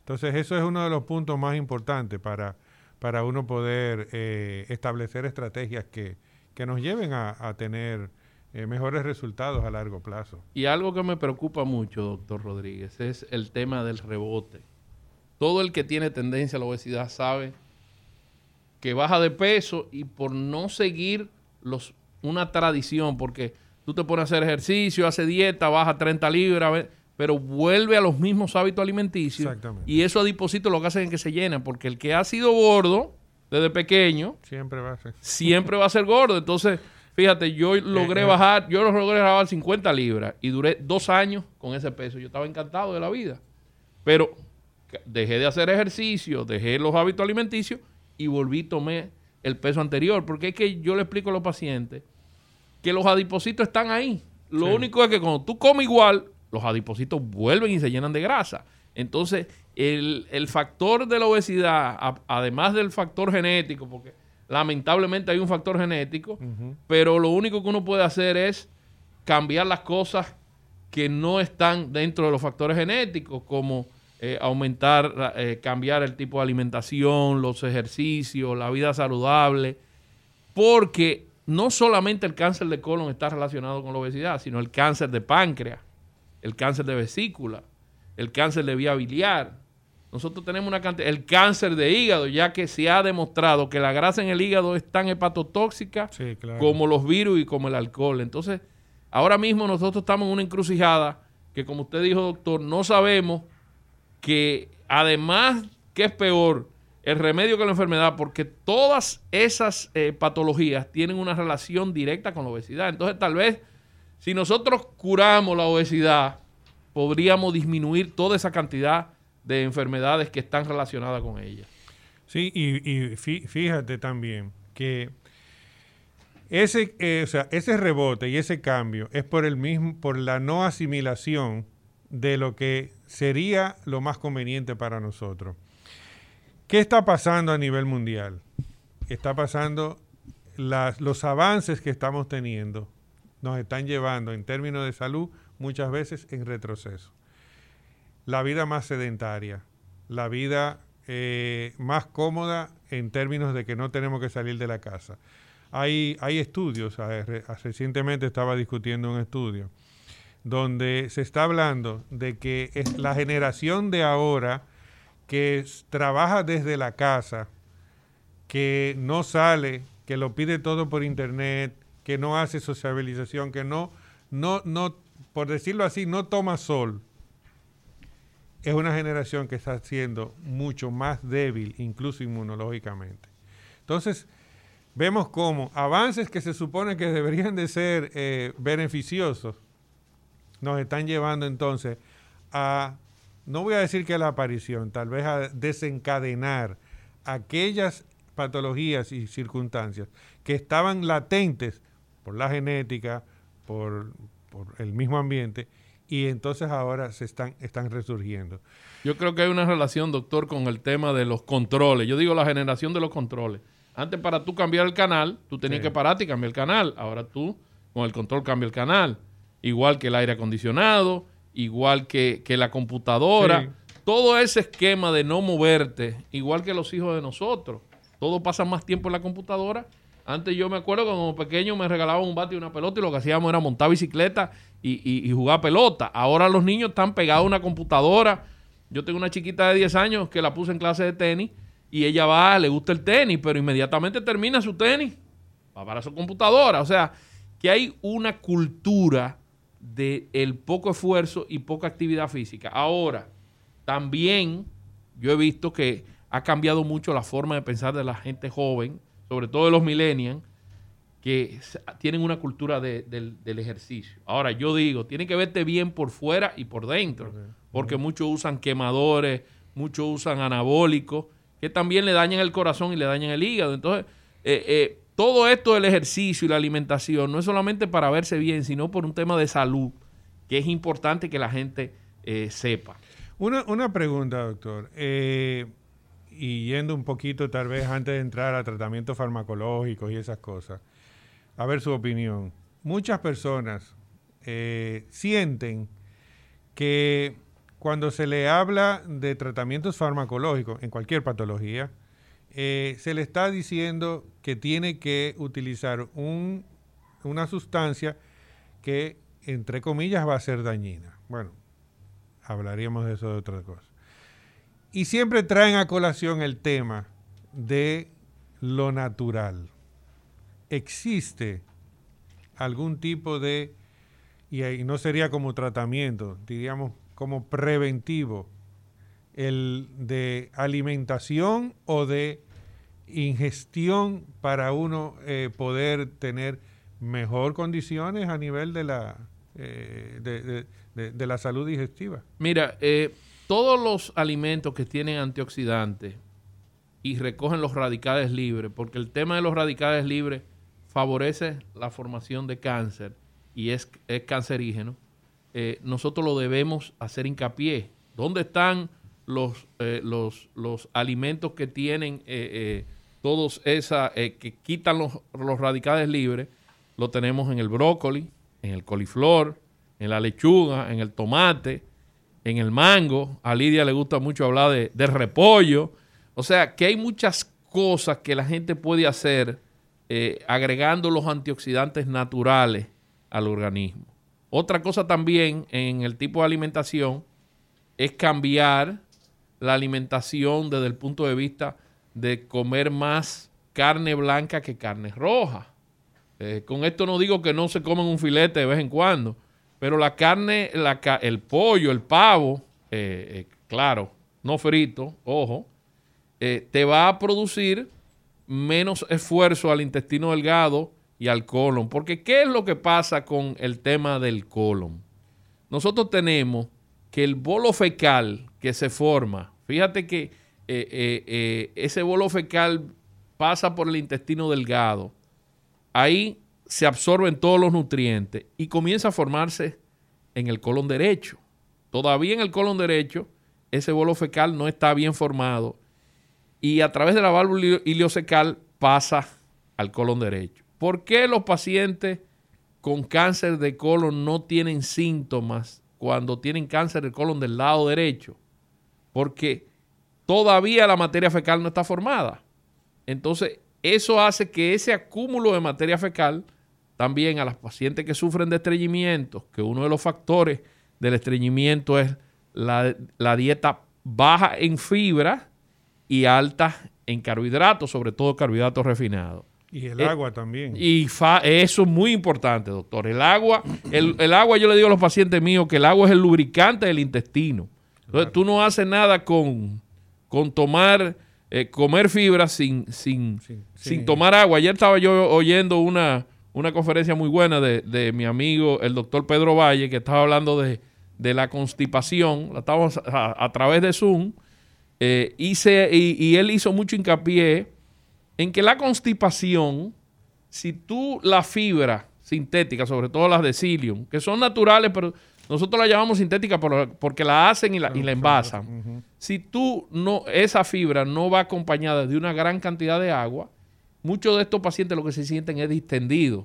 Entonces, eso es uno de los puntos más importantes para, para uno poder eh, establecer estrategias que, que nos lleven a, a tener eh, mejores resultados a largo plazo. Y algo que me preocupa mucho, doctor Rodríguez, es el tema del rebote. Todo el que tiene tendencia a la obesidad sabe que baja de peso y por no seguir los, una tradición, porque tú te pones a hacer ejercicio, hace dieta, baja 30 libras, pero vuelve a los mismos hábitos alimenticios. Y eso adiposito lo que hacen es que se llena, porque el que ha sido gordo desde pequeño, siempre va a ser, siempre va a ser gordo. Entonces, Fíjate, yo logré bajar, yo logré bajar 50 libras y duré dos años con ese peso. Yo estaba encantado de la vida. Pero dejé de hacer ejercicio, dejé los hábitos alimenticios y volví, tomé el peso anterior. Porque es que yo le explico a los pacientes que los adipocitos están ahí. Lo único es que cuando tú comes igual, los adipocitos vuelven y se llenan de grasa. Entonces, el, el factor de la obesidad, además del factor genético, porque Lamentablemente hay un factor genético, pero lo único que uno puede hacer es cambiar las cosas que no están dentro de los factores genéticos, como eh, aumentar, eh, cambiar el tipo de alimentación, los ejercicios, la vida saludable, porque no solamente el cáncer de colon está relacionado con la obesidad, sino el cáncer de páncreas, el cáncer de vesícula, el cáncer de vía biliar, nosotros tenemos una cantidad, el cáncer de hígado, ya que se ha demostrado que la grasa en el hígado es tan hepatotóxica como los virus y como el alcohol. Entonces, ahora mismo nosotros estamos en una encrucijada que, como usted dijo, doctor, no sabemos que además que es peor el remedio que la enfermedad, porque todas esas eh, patologías tienen una relación directa con la obesidad. Entonces, tal vez si nosotros curamos la obesidad, podríamos disminuir toda esa cantidad de enfermedades que están relacionadas con ella. Sí, y, fíjate también que ese, eh, ese rebote y ese cambio es por el mismo, por la no asimilación de lo que sería lo más conveniente para nosotros. ¿Qué está pasando a nivel mundial? Está pasando los avances que estamos teniendo nos están llevando en términos de salud muchas veces en retroceso la vida más sedentaria, la vida eh, más cómoda en términos de que no tenemos que salir de la casa. Hay, hay estudios, recientemente estaba discutiendo un estudio, donde se está hablando de que es la generación de ahora que trabaja desde la casa, que no sale, que lo pide todo por internet, que no hace sociabilización, que no, no, no, por decirlo así, no toma sol, es una generación que está siendo mucho más débil, incluso inmunológicamente. Entonces, vemos cómo avances que se supone que deberían de ser eh, beneficiosos, nos están llevando entonces a, no voy a decir que a la aparición, tal vez a desencadenar aquellas patologías y circunstancias que estaban latentes por la genética, por, por el mismo ambiente, y entonces ahora se están, están resurgiendo. Yo creo que hay una relación, doctor, con el tema de los controles. Yo digo la generación de los controles. Antes para tú cambiar el canal, tú tenías que pararte y cambiar el canal. Ahora tú con el control cambia el canal. Igual que el aire acondicionado, igual que, la computadora. Todo ese esquema de no moverte, igual que los hijos de nosotros. Todos pasan más tiempo en la computadora antes yo me acuerdo que como pequeño me regalaban un bate y una pelota y lo que hacíamos era montar bicicleta y, jugar pelota. Ahora los niños están pegados a una computadora. Yo tengo una chiquita de 10 años que la puse en clase de tenis y ella va, le gusta el tenis, pero inmediatamente termina su tenis, va para su computadora. O sea, que hay una cultura de el poco esfuerzo y poca actividad física. Ahora, también yo he visto que ha cambiado mucho la forma de pensar de la gente joven, sobre todo de los millennials, que tienen una cultura del, ejercicio. Ahora, yo digo, tiene que verte bien por fuera y por dentro, porque muchos usan quemadores, muchos usan anabólicos, que también le dañan el corazón y le dañan el hígado. Entonces, eh, eh, todo esto del ejercicio y la alimentación no es solamente para verse bien, sino por un tema de salud, que es importante que la gente eh, sepa. Una, una, pregunta, doctor. y yendo un poquito, tal vez antes de entrar a tratamientos farmacológicos y esas cosas a ver su opinión. Muchas personas eh, sienten que cuando se le habla de tratamientos farmacológicos en cualquier patología, eh, se le está diciendo que tiene que utilizar una sustancia que, entre comillas, va a ser dañina. Bueno, hablaríamos de eso de otra cosa. Y siempre traen a colación el tema de lo natural existe algún tipo de, y no sería como tratamiento, diríamos como preventivo, el de alimentación o de ingestión para uno eh, poder tener mejor condiciones a nivel de la, eh, de, la salud digestiva. Mira, eh, todos los alimentos que tienen antioxidantes y recogen los radicales libres, porque el tema de los radicales libres favorece la formación de cáncer y es, es cancerígeno, eh, nosotros lo debemos hacer hincapié. ¿Dónde están los, eh, los, los, alimentos que tienen eh, todos esa, que quitan los, los radicales libres? Lo tenemos en el brócoli, en el coliflor, en la lechuga, en el tomate, en el mango. A Lidia le gusta mucho hablar de, de repollo. O sea, que hay muchas cosas que la gente puede hacer eh, agregando los antioxidantes naturales al organismo. Otra cosa también en el tipo de alimentación es cambiar la alimentación desde el punto de vista de comer más carne blanca que carne roja. Eh, con esto no digo que no se comen un filete de vez en cuando, pero la carne, el pollo, el pavo, eh, claro, no frito, ojo, te va a producir menos esfuerzo al intestino delgado y al colon. Porque ¿qué es lo que pasa con el tema del colon? Nosotros tenemos que el bolo fecal que se forma, fíjate que eh, eh, eh, ese bolo fecal pasa por el intestino delgado, ahí se absorben todos los nutrientes y comienza a formarse en el colon derecho. Todavía en el colon derecho, ese bolo fecal no está bien formado y a través de la válvula ileocecal pasa al colon derecho. ¿Por qué los pacientes con cáncer de colon no tienen síntomas cuando tienen cáncer de colon del lado derecho? Porque todavía la materia fecal no está formada. Entonces, eso hace que ese acúmulo de materia fecal también a las pacientes que sufren de estreñimiento, que uno de los factores del estreñimiento es la dieta baja en fibra, y altas en carbohidratos, sobre todo carbohidratos refinados. Y el agua también. Y eso es muy importante, doctor. El agua, el, agua, yo le digo a los pacientes míos que el agua es el lubricante del intestino. Entonces tú no haces nada con, con tomar, eh, comer fibra sin, sin, sin tomar agua. Ayer estaba yo oyendo una, una conferencia muy buena de, mi amigo, el doctor Pedro Valle, que estaba hablando de, la constipación. La estábamos a través de Zoom eh, y, él hizo mucho hincapié en que la constipación, si tú la fibra sintética, sobre todo las de psyllium, que son naturales, pero nosotros la llamamos sintética porque la hacen y la, y la envasan. Si tú no, esa fibra no va acompañada de una gran cantidad de agua, muchos de estos pacientes lo que se sienten es distendidos.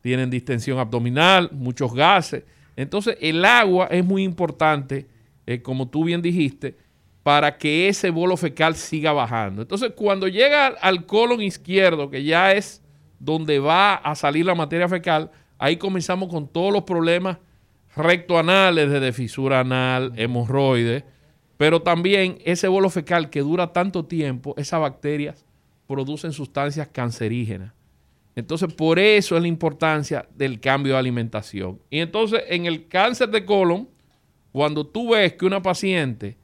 Tienen distensión abdominal, muchos gases. Entonces, el agua es muy importante, eh, como tú bien dijiste, para que ese bolo fecal siga bajando. Entonces, cuando llega al colon izquierdo, que ya es donde va a salir la materia fecal, ahí comenzamos con todos los problemas rectoanales, de fisura anal, hemorroides, pero también ese bolo fecal que dura tanto tiempo, esas bacterias producen sustancias cancerígenas. Entonces, por eso es la importancia del cambio de alimentación. Y entonces, en el cáncer de colon, cuando tú ves que una paciente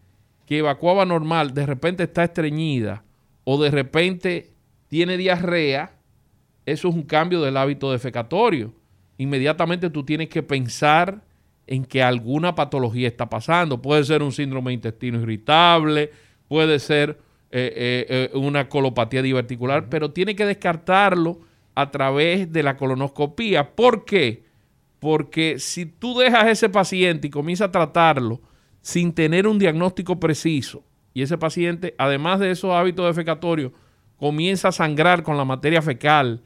que evacuaba normal de repente está estreñida o de repente tiene diarrea, eso es un cambio del hábito defecatorio. Inmediatamente tú tienes que pensar en que alguna patología está pasando. Puede ser un síndrome de intestino irritable, puede ser eh, eh, eh, una colopatía diverticular, pero tiene que descartarlo a través de la colonoscopía. ¿Por qué? Porque si tú dejas a ese paciente y comienzas a tratarlo sin tener un diagnóstico preciso, y ese paciente, además de esos hábitos defecatorios, comienza a sangrar con la materia fecal,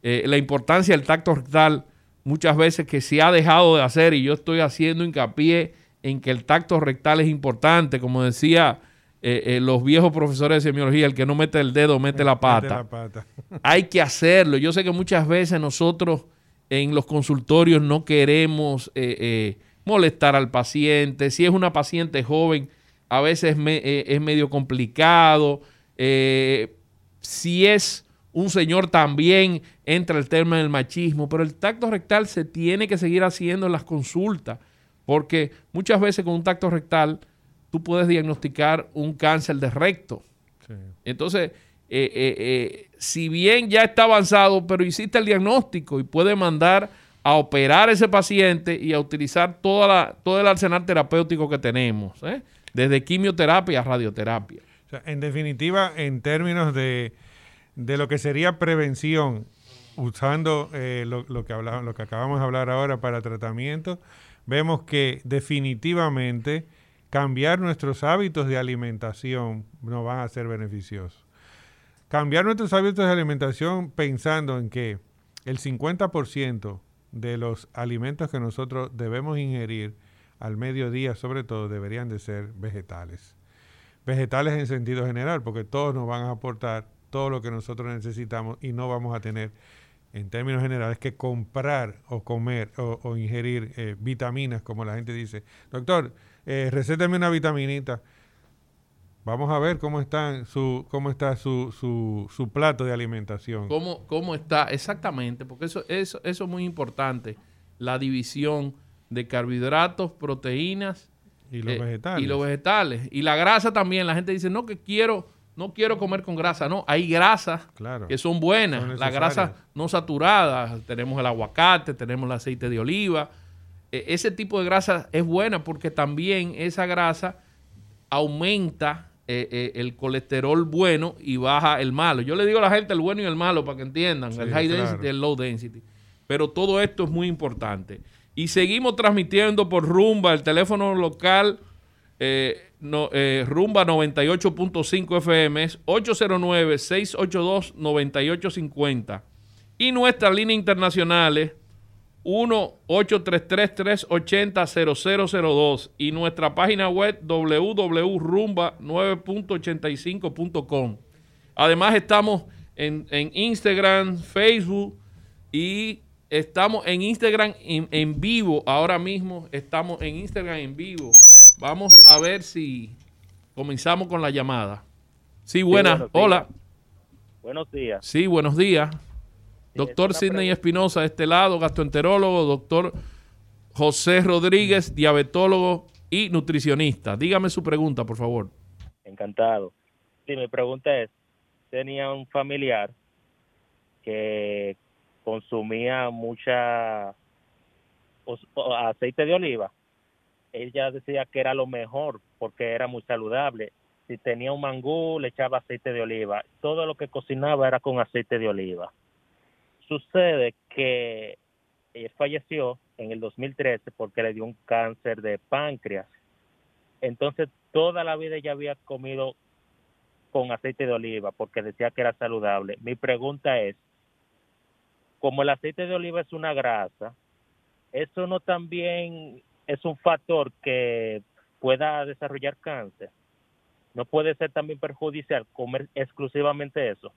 la importancia del tacto rectal, muchas veces que se ha dejado de hacer, y yo estoy haciendo hincapié en que el tacto rectal es importante, como decía eh, eh, los viejos profesores de semiología, el que no mete el dedo, mete la pata. Hay que hacerlo. Yo sé que muchas veces nosotros en los consultorios no queremos eh, molestar al paciente. Si es una paciente joven, a veces es medio complicado. si es un señor también entra el tema del machismo, pero el tacto rectal se tiene que seguir haciendo en las consultas, porque muchas veces con un tacto rectal tú puedes diagnosticar un cáncer de recto. Entonces, eh, eh, eh, si bien ya está avanzado, pero hiciste el diagnóstico y puede mandar a operar ese paciente y a utilizar toda la, todo el arsenal terapéutico que tenemos, desde quimioterapia a radioterapia. en definitiva, en términos de, lo que sería prevención, usando lo, lo, que lo que acabamos de hablar ahora para tratamiento, vemos que definitivamente cambiar nuestros hábitos de alimentación nos van a ser beneficiosos. Cambiar nuestros hábitos de alimentación pensando en que el 50% de los alimentos que nosotros debemos ingerir al mediodía, sobre todo, deberían de ser vegetales. Vegetales en sentido general, porque todos nos van a aportar todo lo que nosotros necesitamos y no vamos a tener, en términos generales, que comprar o comer o, ingerir eh, vitaminas, como la gente dice. Doctor, eh, recétame una vitaminita. Vamos a ver cómo está su, cómo está su, su, plato de alimentación. ¿Cómo, ¿Cómo, está? Exactamente, porque eso, eso, eso es muy importante. La división de carbohidratos, proteínas y los eh, vegetales. Y los vegetales. Y la grasa también. La gente dice, no, que quiero, no quiero comer con grasa. No, hay grasas que son buenas. las grasas no saturadas. Tenemos el aguacate, tenemos el aceite de oliva e, ese tipo de grasa es buena porque también esa grasa aumenta eh, eh, el colesterol bueno y baja el malo. Yo le digo a la gente el bueno y el malo para que entiendan, el high density y el low density. Pero todo esto es muy importante. Y seguimos transmitiendo por Rumba, el teléfono local eh, Rumba 98.5 FM es 809-682-9850. Y nuestra línea internacional es 1-833-380-0002 y nuestra página web www.rumba9.85.com. Además estamos en, Instagram, Facebook y estamos en Instagram en, vivo. Ahora mismo estamos en Instagram en vivo. Vamos a ver si comenzamos con la llamada. Sí, buenas. Hola. Buenos días. Sí, buenos días. Doctor Sidney Espinosa de este lado, gastroenterólogo, doctor José Rodríguez, diabetólogo y nutricionista. Dígame su pregunta, por favor. Encantado. Sí, mi pregunta es, tenía un familiar que consumía mucha aceite de oliva. Ella decía que era lo mejor porque era muy saludable. Si tenía un mangú, le echaba aceite de oliva. Todo lo que cocinaba era con aceite de oliva Sucede que falleció en el 2013 porque le dio un cáncer de páncreas. Entonces, toda la vida ella había comido con aceite de oliva porque decía que era saludable. Mi pregunta es, como el aceite de oliva es una grasa, ¿eso no también es un factor que pueda desarrollar cáncer? ¿No puede ser también perjudicial comer exclusivamente eso?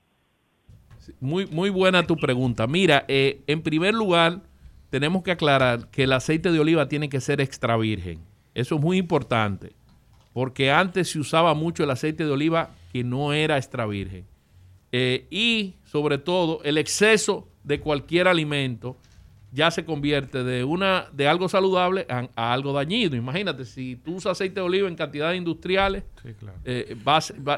Muy, muy buena tu pregunta. Mira, eh, en primer lugar, tenemos que aclarar que el aceite de oliva tiene que ser extra virgen. Eso es muy importante, porque antes se usaba mucho el aceite de oliva que no era extra virgen. Eh, y sobre todo, el exceso de cualquier alimento ya se convierte de una de algo saludable a, algo dañino. Imagínate, si tú usas aceite de oliva en cantidades industriales, eh,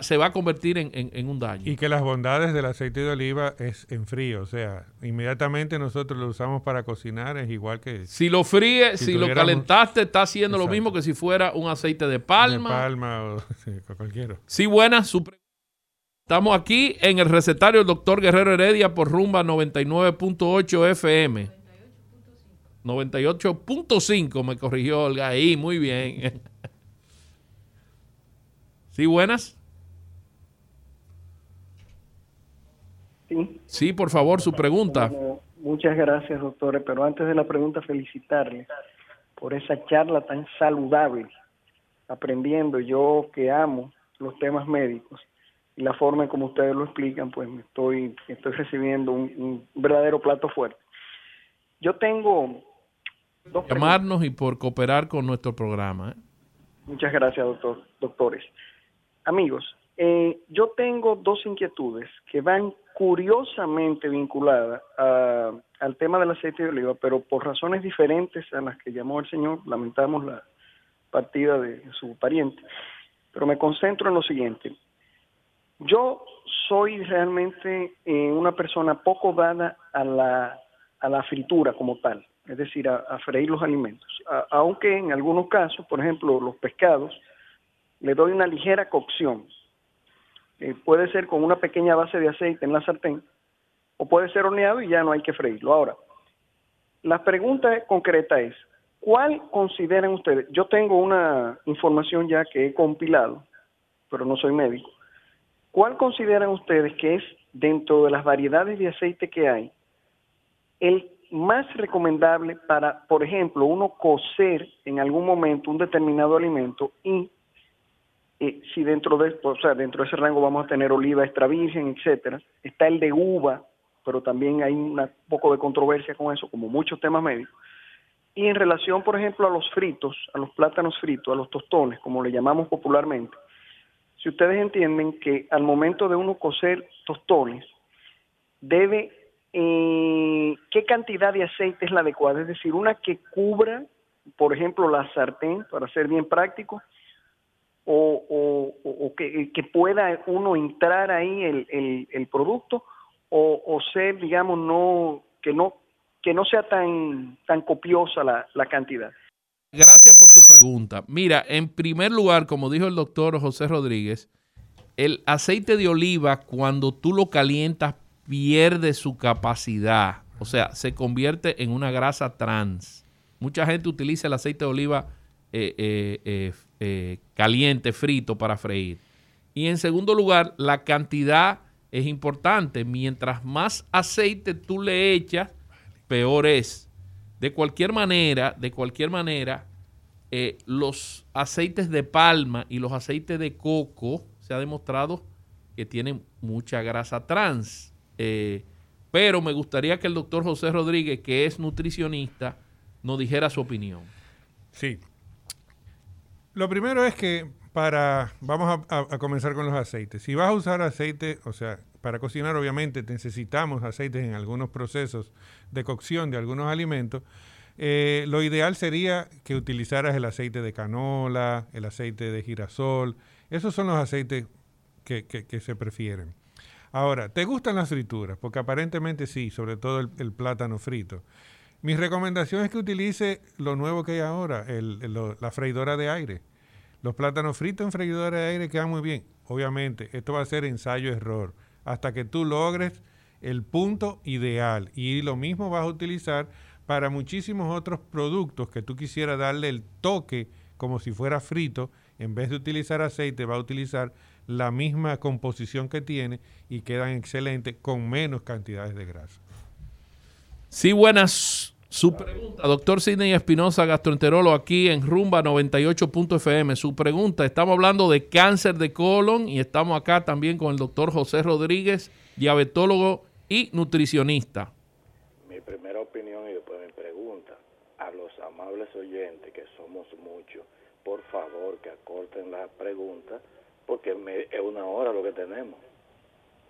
se va a convertir en, un daño. Y que las bondades del aceite de oliva es en frío, o sea, inmediatamente nosotros lo usamos para cocinar, es igual que... Si lo fríes, si, lo calentaste, está haciendo lo mismo que si fuera un aceite de palma. De palma o cualquiera. Sí, buena. Su Estamos aquí en el recetario del doctor Guerrero Heredia por rumba 99.8 FM. 98.5 me corrigió Olga ahí, muy bien. ¿Sí, buenas? Sí. Sí, por favor, su pregunta. muchas gracias, doctores. Pero antes de la pregunta, felicitarle por esa charla tan saludable, aprendiendo yo que amo los temas médicos y la forma en como ustedes lo explican, pues me estoy, estoy recibiendo un, verdadero plato fuerte. Yo tengo dos llamarnos y por cooperar con nuestro programa. ¿eh? Muchas gracias, doctor, doctores. Amigos, eh, yo tengo dos inquietudes que van curiosamente vinculadas al tema del aceite de oliva, pero por razones diferentes a las que llamó el señor, lamentamos la partida de su pariente. Pero me concentro en lo siguiente. Yo soy realmente eh, una persona poco dada a la, a la fritura como tal, es decir, a, freír los alimentos. aunque en algunos casos, por ejemplo, los pescados, le doy una ligera cocción. Eh, puede ser con una pequeña base de aceite en la sartén, o puede ser horneado y ya no hay que freírlo. Ahora, la pregunta concreta es, ¿cuál consideran ustedes? Yo tengo una información ya que he compilado, pero no soy médico ¿Cuál consideran ustedes que es, dentro de las variedades de aceite que hay, el más recomendable para, por ejemplo, uno cocer en algún momento un determinado alimento y eh, si dentro de, o sea, dentro de ese rango vamos a tener oliva extra virgen, etcétera, está el de uva, pero también hay un poco de controversia con eso, como muchos temas médicos. Y en relación, por ejemplo, a los fritos, a los plátanos fritos, a los tostones, como le llamamos popularmente, si ustedes entienden que al momento de uno cocer tostones, debe, eh, ¿qué cantidad de aceite es la adecuada? Es decir, una que cubra, por ejemplo, la sartén, para ser bien práctico, o, que, pueda uno entrar ahí el, producto, o, ser, digamos, no, que no, que no sea tan, tan copiosa la, la cantidad. Gracias por tu pregunta. Mira, en primer lugar, como dijo el doctor José Rodríguez, el aceite de oliva cuando tú lo calientas pierde su capacidad, o sea, se convierte en una grasa trans. Mucha gente utiliza el aceite de oliva eh, eh, eh, caliente, frito para freír. Y en segundo lugar, la cantidad es importante. Mientras más aceite tú le echas, peor es. De cualquier manera, de cualquier manera, los aceites de palma y los aceites de coco se ha demostrado que tienen mucha grasa trans. Eh, pero me gustaría que el doctor José Rodríguez, que es nutricionista, nos dijera su opinión. Sí. Lo primero es que para, vamos a, comenzar con los aceites. Si vas a usar aceite, o sea, para cocinar obviamente necesitamos aceites en algunos procesos de cocción de algunos alimentos, eh, lo ideal sería que utilizaras el aceite de canola, el aceite de girasol. Esos son los aceites que, se prefieren. Ahora, ¿te gustan las frituras? Porque aparentemente sí, sobre todo el, plátano frito. Mi recomendación es que utilice lo nuevo que hay ahora, la freidora de aire. Los plátanos fritos en freidora de aire quedan muy bien. Obviamente, esto va a ser ensayo-error hasta que tú logres el punto ideal. Y lo mismo vas a utilizar para muchísimos otros productos que tú quisieras darle el toque como si fuera frito. En vez de utilizar aceite, va a utilizar la misma composición que tiene y quedan excelentes con menos cantidades de grasa. Sí, buenas. Su pregunta, doctor Sidney Espinosa, gastroenterólogo aquí en Rumba 98.fm. Su pregunta, estamos hablando de cáncer de colon y estamos acá también con el doctor José Rodríguez, diabetólogo y nutricionista. Mi primera opinión y después mi pregunta a los amables oyentes, que somos muchos, por favor que acorten la pregunta, porque es una hora lo que tenemos,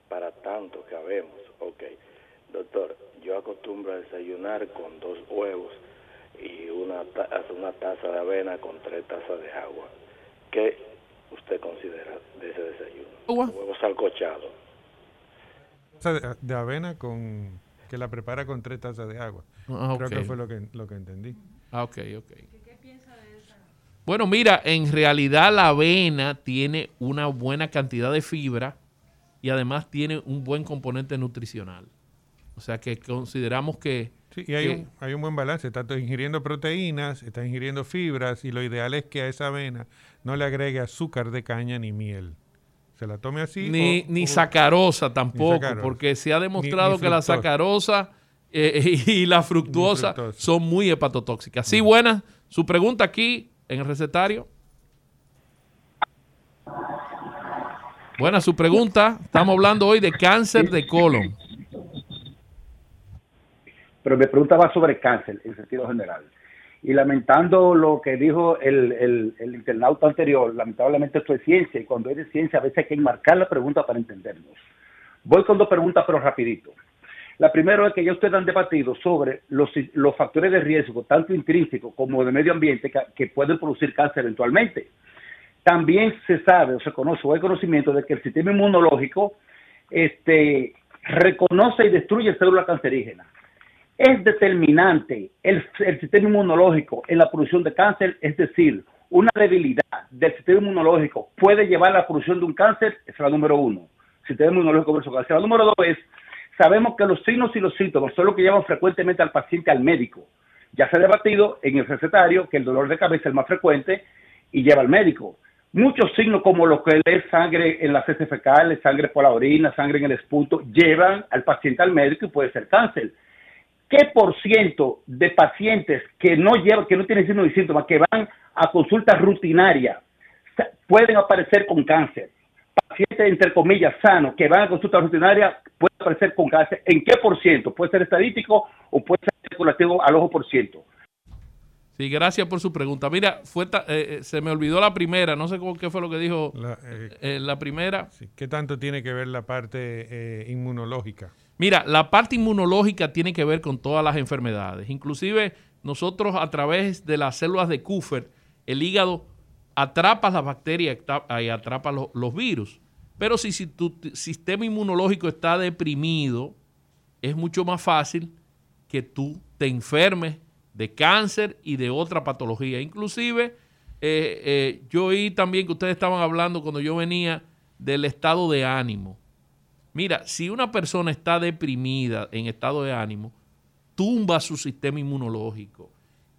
para tanto que habemos. Ok. Doctor, yo acostumbro a desayunar con dos huevos y una, una taza de avena con tres tazas de agua. ¿Qué usted considera de ese desayuno? Huevos salcochados. De, de avena con que la prepara con tres tazas de agua. Ah, Creo que fue lo que, lo que entendí. Ah, ok, ok. ¿Qué piensa de esa? Bueno, mira, en realidad la avena tiene una buena cantidad de fibra y además tiene un buen componente nutricional. O sea que consideramos que... Sí, y hay, un, hay un buen balance. Está ingiriendo proteínas, está ingiriendo fibras y lo ideal es que a esa avena no le agregue azúcar de caña ni miel. Se la tome así. Ni, ni sacarosa tampoco, porque se ha demostrado que la sacarosa eh, y la fructuosa, son muy hepatotóxicas. Sí, buena. Su pregunta aquí en el recetario. Buena su pregunta. Estamos hablando hoy de cáncer de colon. Pero mi pregunta va sobre cáncer en sentido general. Y lamentando lo que dijo el, el, internauta anterior, lamentablemente esto es ciencia y cuando es de ciencia a veces hay que enmarcar la pregunta para entendernos. Voy con dos preguntas, pero rapidito. La primera es que ya ustedes han debatido sobre los, factores de riesgo, tanto intrínsecos como de medio ambiente, que, pueden producir cáncer eventualmente. También se sabe o se conoce o hay conocimiento de que el sistema inmunológico este, reconoce y destruye células cancerígenas. Es determinante el, sistema inmunológico en la producción de cáncer, es decir, una debilidad del sistema inmunológico puede llevar a la producción de un cáncer, es la número uno. Sistema inmunológico versus cáncer. La número dos es sabemos que los signos y los síntomas son lo que llevan frecuentemente al paciente al médico. Ya se ha debatido en el recetario que el dolor de cabeza es el más frecuente y lleva al médico. Muchos signos como lo que es sangre en las heces fecales, sangre por la orina, sangre en el esputo, llevan al paciente al médico y puede ser cáncer. ¿Qué por ciento de pacientes que no llevan, que no tienen signos y síntomas, que van a consulta rutinaria, pueden aparecer con cáncer? pacientes, entre comillas, sanos que van a consulta rutinaria puede aparecer con cáncer. ¿En qué por ciento? Puede ser estadístico o puede ser especulativo al ojo por ciento. Sí, gracias por su pregunta. Mira, fue eh, eh, se me olvidó la primera, no sé cómo, qué fue lo que dijo la, eh, la primera. ¿Qué tanto tiene que ver la parte inmunológica? Mira, la parte inmunológica tiene que ver con todas las enfermedades. Inclusive nosotros a través de las células de Kupfer, el hígado atrapa las bacterias y atrapa los, virus. Pero si, tu sistema inmunológico está deprimido, es mucho más fácil que tú te enfermes de cáncer y de otra patología. Inclusive, eh, eh, yo oí también que ustedes estaban hablando cuando yo venía del estado de ánimo. Mira, si una persona está deprimida en estado de ánimo, tumba su sistema inmunológico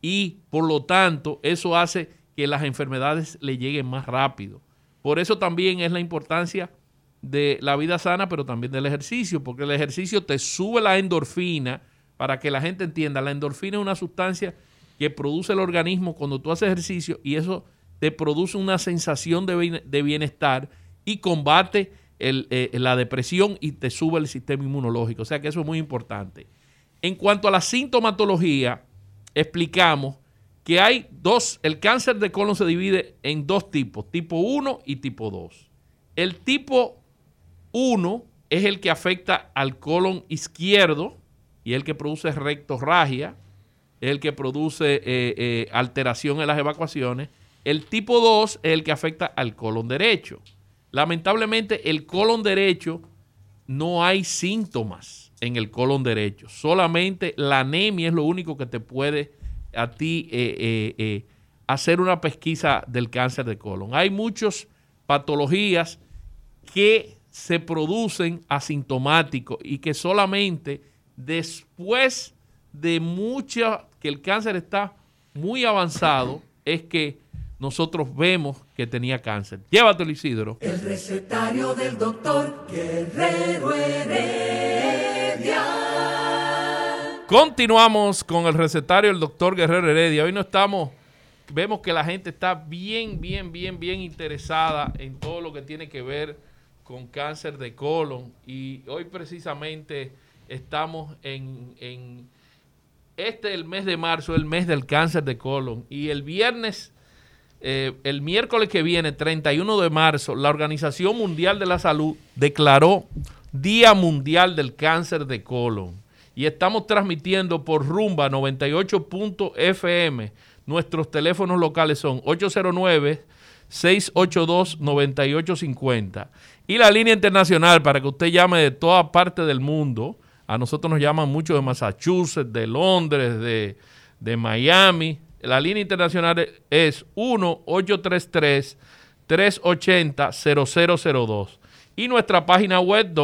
y por lo tanto eso hace que las enfermedades le lleguen más rápido. Por eso también es la importancia de la vida sana, pero también del ejercicio, porque el ejercicio te sube la endorfina, para que la gente entienda, la endorfina es una sustancia que produce el organismo cuando tú haces ejercicio y eso te produce una sensación de bienestar y combate eh, la depresión y te sube el sistema inmunológico. O sea que eso es muy importante. En cuanto a la sintomatología, explicamos que hay dos, el cáncer de colon se divide en dos tipos, tipo 1 y tipo 2. El tipo 1 es el que afecta al colon izquierdo y el que produce rectorragia, el que produce eh, eh, alteración en las evacuaciones. El tipo 2 es el que afecta al colon derecho. Lamentablemente el colon derecho no hay síntomas en el colon derecho, solamente la anemia es lo único que te puede a ti eh, eh, eh, hacer una pesquisa del cáncer de colon. Hay muchas patologías que se producen asintomáticos y que solamente después de mucha, que el cáncer está muy avanzado, es que nosotros vemos que tenía cáncer. Llévatelo, Isidro. El recetario del doctor Guerrero Heredia. Continuamos con el recetario del doctor Guerrero Heredia. Hoy no estamos, vemos que la gente está bien, bien, bien, bien interesada en todo lo que tiene que ver con cáncer de colon. Y hoy precisamente estamos en, en este el mes de marzo, el mes del cáncer de colon. Y el viernes, eh, el miércoles que viene, 31 de marzo, la Organización Mundial de la Salud declaró Día Mundial del Cáncer de Colon. Y estamos transmitiendo por Rumba 98.fm. Nuestros teléfonos locales son 809-682-9850. Y la línea internacional para que usted llame de toda parte del mundo. A nosotros nos llaman mucho de Massachusetts, de Londres, de, de Miami. La línea internacional es 1-833-380-0002. Y nuestra página web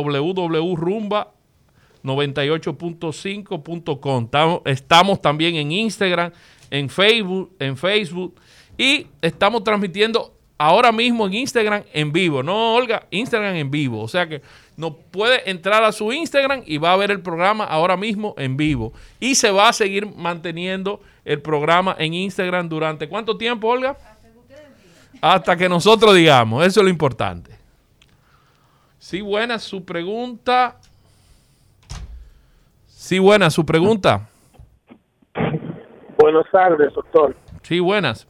www.rumba98.5.com. Estamos también en Instagram, en Facebook, en Facebook y estamos transmitiendo ahora mismo en Instagram en vivo. No, Olga, Instagram en vivo. O sea que no puede entrar a su Instagram y va a ver el programa ahora mismo en vivo. Y se va a seguir manteniendo el programa en Instagram durante cuánto tiempo, Olga? Hasta que nosotros digamos. Eso es lo importante. Sí, buena su pregunta. Sí, buena su pregunta. Buenas tardes, doctor. Sí, buenas.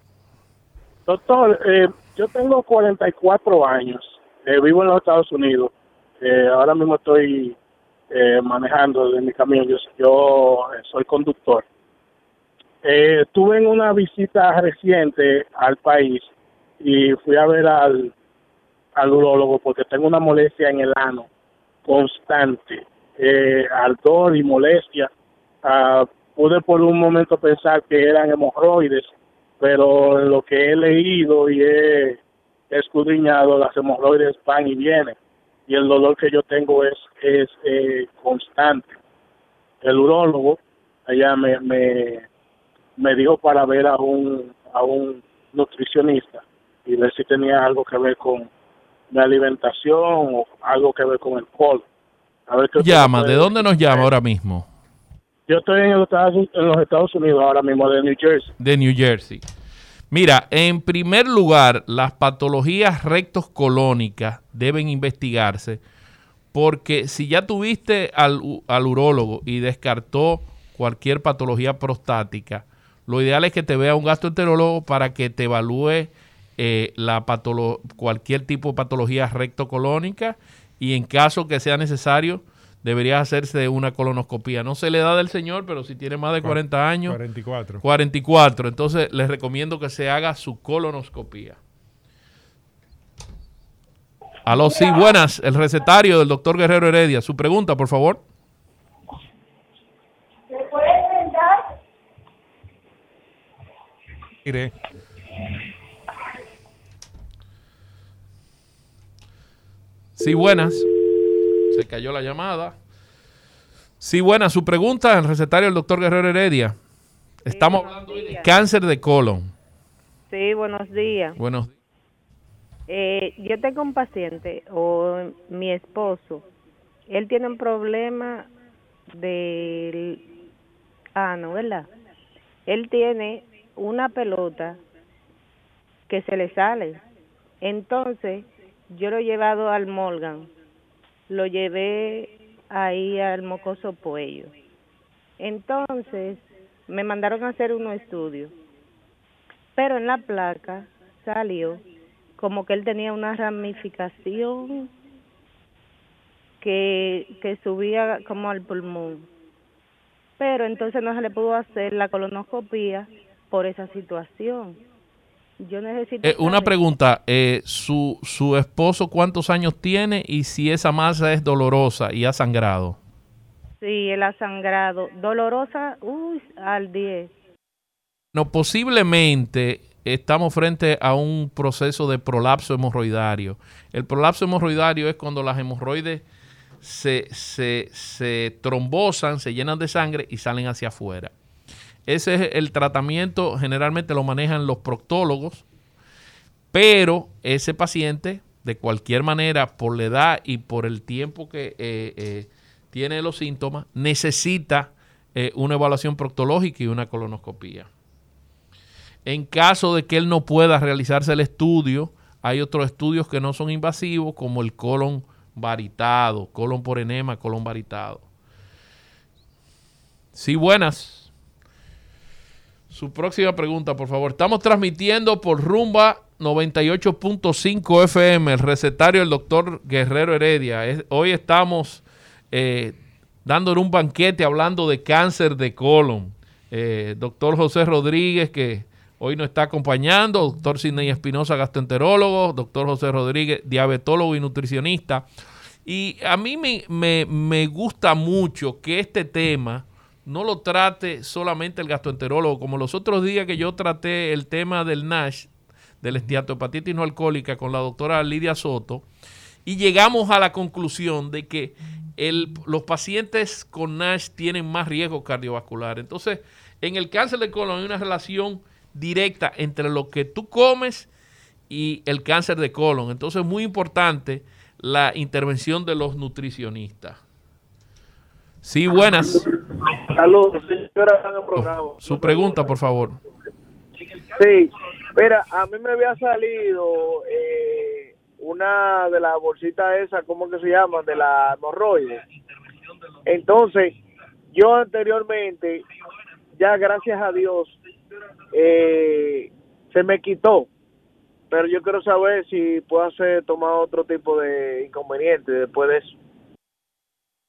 Doctor, eh, yo tengo 44 años, eh, vivo en los Estados Unidos. Eh, ahora mismo estoy manejando de mi camión, yo, soy conductor. estuve en una visita reciente al país y fui a ver al, al urólogo porque tengo una molestia en el ano constante, eh, ardor y molestia. Ah, pude por un momento pensar que eran hemorroides, pero lo que he leído y he escudriñado, las hemorroides van y vienen y el dolor que yo tengo es, es eh, constante. El urólogo allá me, me, me dijo para ver a un, a un nutricionista y ver si tenía algo que ver con mi alimentación o algo que ver con el colon. A ver llama, ¿de dónde nos llama ahora mismo? Yo estoy en los, Estados, Unidos ahora mismo, de New Jersey. De New Jersey. Mira, en primer lugar, las patologías rectos colónicas deben investigarse porque si ya tuviste al, al urólogo y descartó cualquier patología prostática, lo ideal es que te vea un gastroenterólogo para que te evalúe eh, la cualquier tipo de patología rectocolónica y en caso que sea necesario debería hacerse una colonoscopía. No se le da del señor, pero si tiene más de 40 años. 44. 44. Entonces les recomiendo que se haga su colonoscopía. Aló, sí, buenas. El recetario del doctor Guerrero Heredia. Su pregunta, por favor. ¿Se puede Mire. Sí, buenas. Se cayó la llamada. Sí, buenas. Su pregunta en el recetario del doctor Guerrero Heredia. Estamos hablando de cáncer de colon. Sí, buenos días. Buenos días. Eh, yo tengo un paciente, o mi esposo, él tiene un problema del ano, ¿verdad? Él tiene una pelota que se le sale. Entonces, yo lo he llevado al Morgan, lo llevé ahí al Mocoso Puello. Entonces, me mandaron a hacer unos estudios, pero en la placa salió como que él tenía una ramificación que, que subía como al pulmón. Pero entonces no se le pudo hacer la colonoscopía por esa situación yo necesito... Eh, una pregunta, eh, ¿su, ¿su esposo cuántos años tiene y si esa masa es dolorosa y ha sangrado? Sí, él ha sangrado. Dolorosa, uy, al 10. No, posiblemente estamos frente a un proceso de prolapso hemorroidario. El prolapso hemorroidario es cuando las hemorroides se, se, se trombosan, se llenan de sangre y salen hacia afuera. Ese es el tratamiento, generalmente lo manejan los proctólogos, pero ese paciente, de cualquier manera, por la edad y por el tiempo que eh, eh, tiene los síntomas, necesita eh, una evaluación proctológica y una colonoscopía. En caso de que él no pueda realizarse el estudio, hay otros estudios que no son invasivos, como el colon varitado, colon por enema, colon varitado. Sí, buenas. Su próxima pregunta, por favor. Estamos transmitiendo por Rumba 98.5 FM, el recetario del doctor Guerrero Heredia. hoy estamos eh, dándole un banquete hablando de cáncer de colon. Eh, doctor José Rodríguez, que hoy nos está acompañando, doctor Sidney Espinosa, gastroenterólogo, doctor José Rodríguez, diabetólogo y nutricionista. Y a mí me, me, gusta mucho que este tema no lo trate solamente el gastroenterólogo, como los otros días que yo traté el tema del NASH, del esteatohepatitis no alcohólica, con la doctora Lidia Soto, y llegamos a la conclusión de que los pacientes con NASH tienen más riesgo cardiovascular. Entonces, en el cáncer de colon hay una relación directa entre lo que tú comes y el cáncer de colon. Entonces, es muy importante la intervención de los nutricionistas. Sí, buenas. Saludos, señora. Su pregunta, por favor. Sí, mira, a mí me había salido eh, una de las bolsitas esas, ¿cómo que se llama? De la hemorroides. Entonces, yo anteriormente, ya gracias a Dios, eh, se me quitó pero yo quiero saber si puedo hacer tomar otro tipo de inconveniente después de eso.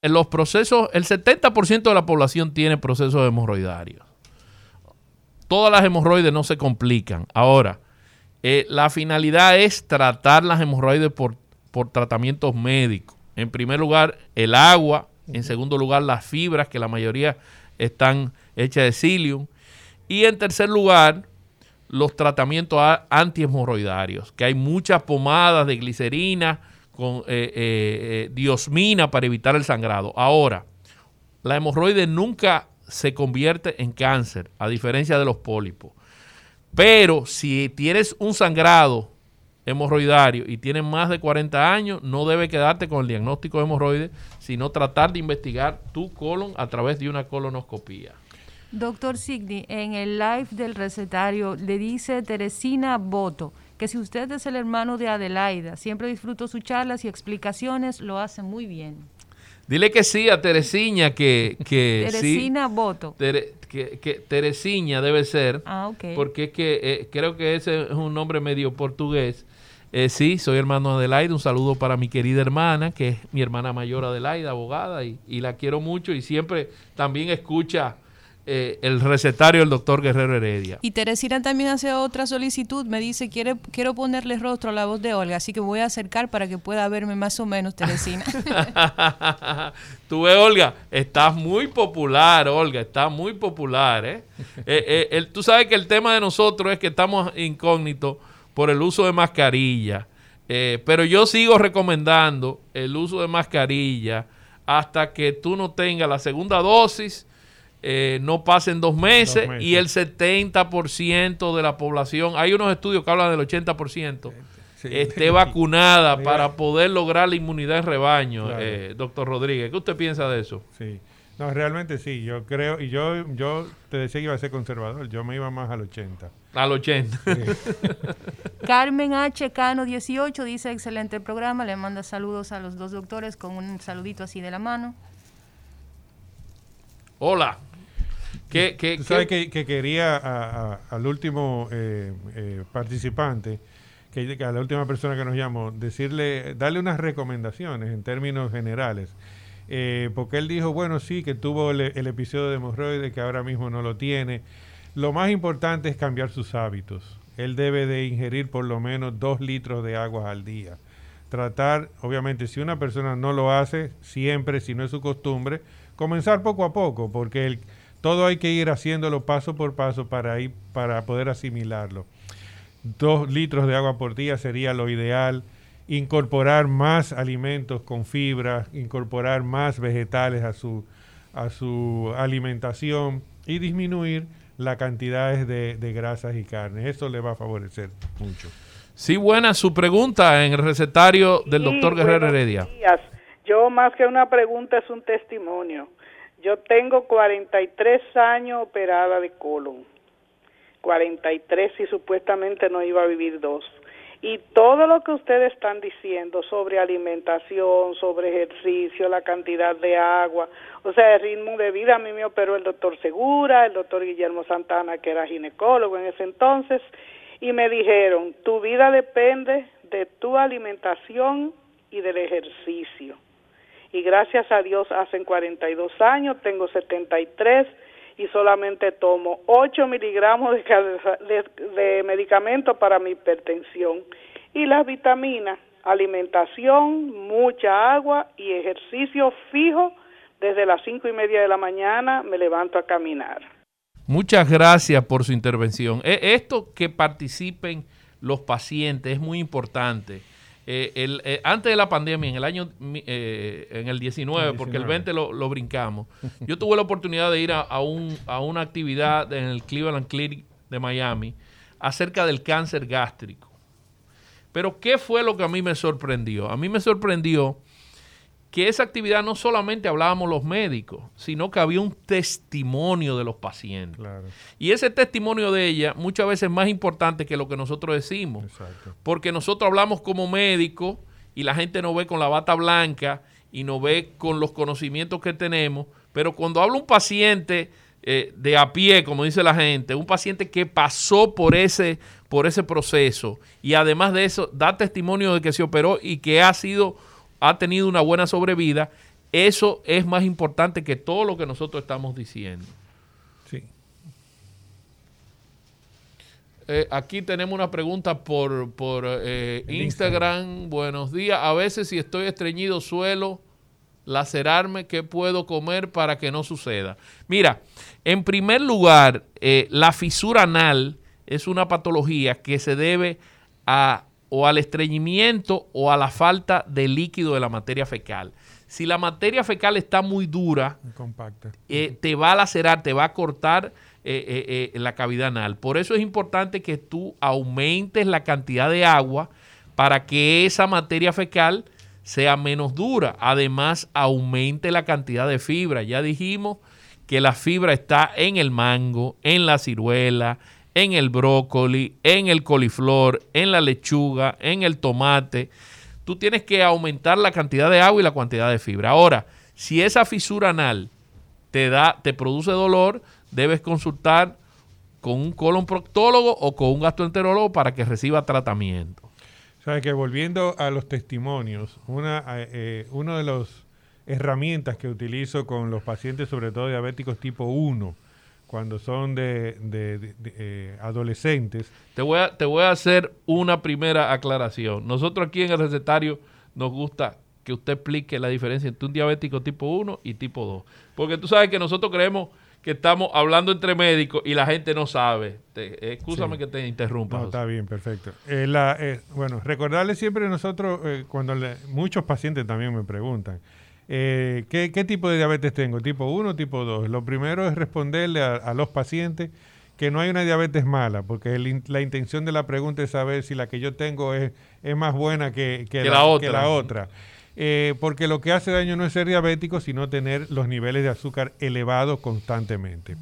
En los procesos, el 70% de la población tiene procesos hemorroidarios. Todas las hemorroides no se complican. Ahora, eh, la finalidad es tratar las hemorroides por, por tratamientos médicos. En primer lugar, el agua. En segundo lugar, las fibras, que la mayoría están hechas de psyllium. Y en tercer lugar, los tratamientos antihemorroidarios, que hay muchas pomadas de glicerina con eh, eh, eh, diosmina para evitar el sangrado. Ahora, la hemorroide nunca se convierte en cáncer, a diferencia de los pólipos. Pero si tienes un sangrado hemorroidario y tienes más de 40 años, no debe quedarte con el diagnóstico de hemorroides, sino tratar de investigar tu colon a través de una colonoscopía. Doctor Signi, en el live del recetario le dice Teresina Boto que si usted es el hermano de Adelaida, siempre disfruto sus charlas y explicaciones, lo hace muy bien. Dile que sí a Teresina, que... que Teresina Boto. que, Teresina debe ser, ah, okay. porque es que eh, creo que ese es un nombre medio portugués. Eh, sí, soy hermano de Adelaida. Un saludo para mi querida hermana, que es mi hermana mayor Adelaida, abogada, y, y la quiero mucho y siempre también escucha eh, el recetario del doctor Guerrero Heredia. Y Teresina también hace otra solicitud, me dice, quiere, quiero ponerle rostro a la voz de Olga, así que voy a acercar para que pueda verme más o menos, Teresina. Tú ves, Olga, estás muy popular, Olga, estás muy popular. ¿eh? eh, tú sabes que el tema de nosotros es que estamos incógnitos por el uso de mascarilla, pero yo sigo recomendando el uso de mascarilla hasta que tú no tengas la segunda dosis eh, no pasen dos meses, y el 70% de la población, hay unos estudios que hablan del 80%, esté vacunada para poder lograr la inmunidad en rebaño, eh, doctor Rodríguez. ¿Qué usted piensa de eso? Sí. No, realmente sí, yo creo, y yo, yo te decía que iba a ser conservador, yo me iba más al 80. Al 80. Carmen H. Cano 18 dice, excelente programa, le manda saludos a los dos doctores con un saludito así de la mano. Hola. ¿Tú sabes que, quería al último eh, eh, participante, que, a la última persona que nos llamó, decirle, darle unas recomendaciones en términos generales. Eh, porque él dijo, bueno, sí, que tuvo el, episodio de hemorroides, que ahora mismo no lo tiene. Lo más importante es cambiar sus hábitos. Él debe de ingerir por lo menos dos litros de agua al día. Tratar, obviamente, si una persona no lo hace siempre, si no es su costumbre, comenzar poco a poco, porque el todo hay que ir haciéndolo paso por paso para, ir, para poder asimilarlo. Dos litros de agua por día sería lo ideal. Incorporar más alimentos con fibra, incorporar más vegetales a su, a su alimentación y disminuir la cantidad de, de grasas y carnes. Eso le va a favorecer mucho. Sí, buena su pregunta en el recetario del doctor Guerrero Heredia. Yo más que una pregunta es un testimonio. Yo tengo 43 años operada de colon. 43 y supuestamente no iba a vivir dos. Y todo lo que ustedes están diciendo sobre alimentación, sobre ejercicio, la cantidad de agua, o sea, el ritmo de vida, a mí me operó el doctor Segura, el doctor Guillermo Santana, que era ginecólogo en ese entonces, y me dijeron, tu vida depende de tu alimentación y del ejercicio y gracias a Dios hacen 42 años, tengo 73 y solamente tomo 8 miligramos de, de, medicamento para mi hipertensión y las vitaminas, alimentación, mucha agua y ejercicio fijo desde las cinco y media de la mañana me levanto a caminar. Muchas gracias por su intervención. E, esto que participen los pacientes es muy importante. Eh, el, eh, antes de la pandemia, en el año eh, en el 19, porque el 20 lo, brincamos, yo tuve la oportunidad de ir a, un, a una actividad en el Cleveland Clinic de Miami acerca del cáncer gástrico. Pero ¿qué fue lo que a mí me sorprendió? A mí me sorprendió que esa actividad no solamente hablábamos los médicos, sino que había un testimonio de los pacientes. Y ese testimonio de ella muchas veces es más importante que lo que nosotros decimos. Porque nosotros hablamos como médicos y la gente nos ve con la bata blanca y nos ve con los conocimientos que tenemos, pero cuando habla un paciente eh, de a pie, como dice la gente, un paciente que pasó por ese, por ese proceso y además de eso da testimonio de que se operó y que ha sido ha tenido una buena sobrevida, eso es más importante que todo lo que nosotros estamos diciendo. Sí. Eh, aquí tenemos una pregunta por, por eh, Instagram. Buenos días. A veces si estoy estreñido suelo lacerarme. ¿Qué puedo comer para que no suceda? Mira, en primer lugar, eh, la fisura anal es una patología que se debe a o al estreñimiento o a la falta de líquido de la materia fecal. Si la materia fecal está muy dura, eh, te va a lacerar, te va a cortar eh, eh, la cavidad anal. Por eso es importante que tú aumentes la cantidad de agua para que esa materia fecal sea menos dura. Además, aumente la cantidad de fibra. Ya dijimos que la fibra está en el mango, en la ciruela, en el brócoli, en el coliflor, en la lechuga, en el tomate. Tú tienes que aumentar la cantidad de agua y la cantidad de fibra. Ahora, si esa fisura anal te da, te produce dolor, debes consultar con un colon proctólogo o con un gastroenterólogo para que reciba tratamiento. Sabes que volviendo a los testimonios, una, eh, eh, una de las herramientas que utilizo con los pacientes, sobre todo diabéticos tipo 1, cuando son de, eh, adolescentes. Te voy, a, te voy a hacer una primera aclaración. Nosotros aquí en el recetario nos gusta que usted explique la diferencia entre un diabético tipo 1 y tipo 2. Porque tú sabes que nosotros creemos que estamos hablando entre médicos y la gente no sabe. Te, excúsame que te interrumpa. No, está bien, perfecto. Eh, eh, bueno, recordarle siempre nosotros, cuando muchos pacientes también me preguntan, eh, ¿qué, tipo de diabetes tengo? ¿Tipo 1 o tipo 2? Lo primero es responderle a, los pacientes que no hay una diabetes mala, porque la intención de la pregunta es saber si la que yo tengo es, es más buena que, la, otra. Eh, porque lo que hace daño no es ser diabético, sino tener los niveles de azúcar elevados constantemente.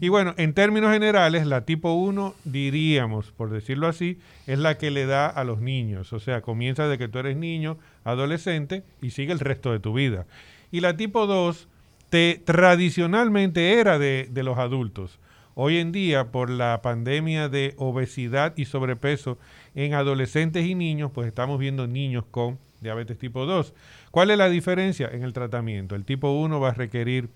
Y bueno, en términos generales, la tipo 1, diríamos, por decirlo así, es la que le da a los niños. O sea, comienza de que tú eres niño, adolescente y sigue el resto de tu vida. Y la tipo 2 te, tradicionalmente era de, de los adultos. Hoy en día, por la pandemia de obesidad y sobrepeso en adolescentes y niños, pues estamos viendo niños con diabetes tipo 2. ¿Cuál es la diferencia en el tratamiento? El tipo 1 va a requerir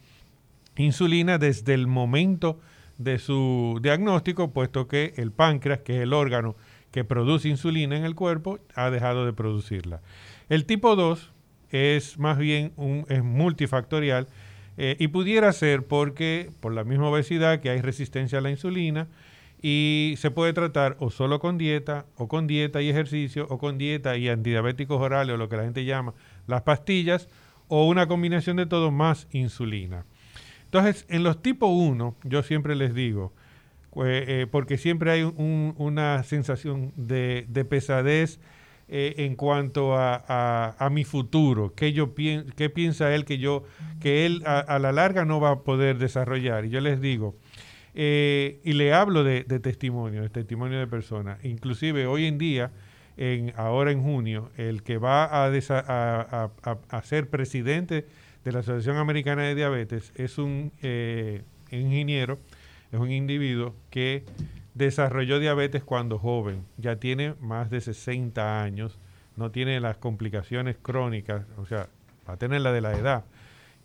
insulina desde el momento de su diagnóstico, puesto que el páncreas, que es el órgano que produce insulina en el cuerpo, ha dejado de producirla. El tipo 2 es más bien un, es multifactorial eh, y pudiera ser porque por la misma obesidad que hay resistencia a la insulina y se puede tratar o solo con dieta o con dieta y ejercicio o con dieta y antidiabéticos orales o lo que la gente llama las pastillas o una combinación de todo más insulina. Entonces, en los tipo 1, yo siempre les digo, eh, porque siempre hay una sensación de, pesadez eh, en cuanto a, mi futuro, qué, yo qué piensa él que yo, que él a, la larga no va a poder desarrollar. Y yo les digo, eh, y le hablo de, testimonio, de testimonio de personas. Inclusive hoy en día, en, ahora en junio, el que va a, a, a ser presidente de la Asociación Americana de Diabetes es un eh, ingeniero, es un individuo que desarrolló diabetes cuando joven, ya tiene más de 60 años, no tiene las complicaciones crónicas, o sea, va a tener la de la edad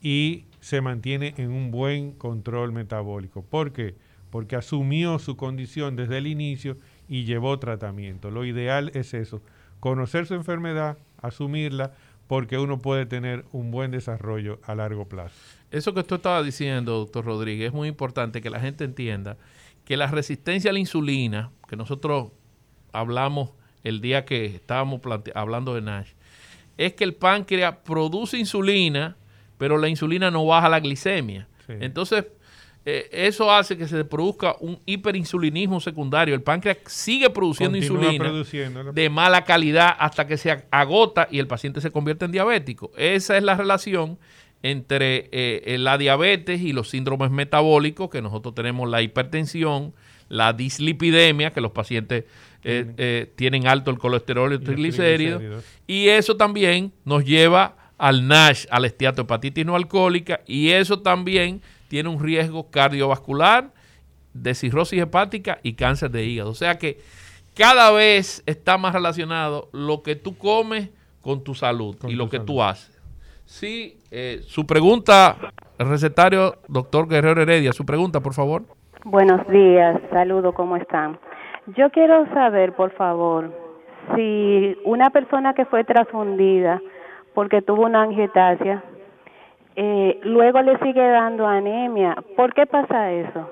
y se mantiene en un buen control metabólico. ¿Por qué? Porque asumió su condición desde el inicio y llevó tratamiento. Lo ideal es eso, conocer su enfermedad, asumirla, porque uno puede tener un buen desarrollo a largo plazo. Eso que usted estaba diciendo, doctor Rodríguez, es muy importante que la gente entienda que la resistencia a la insulina, que nosotros hablamos el día que estábamos hablando de NASH, es que el páncreas produce insulina, pero la insulina no baja la glicemia. Entonces, eh, eso hace que se produzca un hiperinsulinismo secundario. El páncreas sigue produciendo insulina de mala calidad hasta que se agota y el paciente se convierte en diabético. Esa es la relación entre eh, la diabetes y los síndromes metabólicos, que nosotros tenemos la hipertensión, la dislipidemia, que los pacientes eh, tienen alto el colesterol y los triglicéridos, y eso también nos lleva al NASH, a la esteatohepatitis no alcohólica, y eso también tiene un riesgo cardiovascular, de cirrosis hepática y cáncer de hígado. O sea que cada vez está más relacionado lo que tú comes con tu salud y lo que tú haces. Sí, eh, su pregunta, el recetario, doctor Guerrero Heredia, su pregunta, por favor. Buenos días, saludo, ¿cómo están? Yo quiero saber, por favor, si una persona que fue transfundida porque tuvo una angiotasia eh, luego le sigue dando anemia. ¿Por qué pasa eso?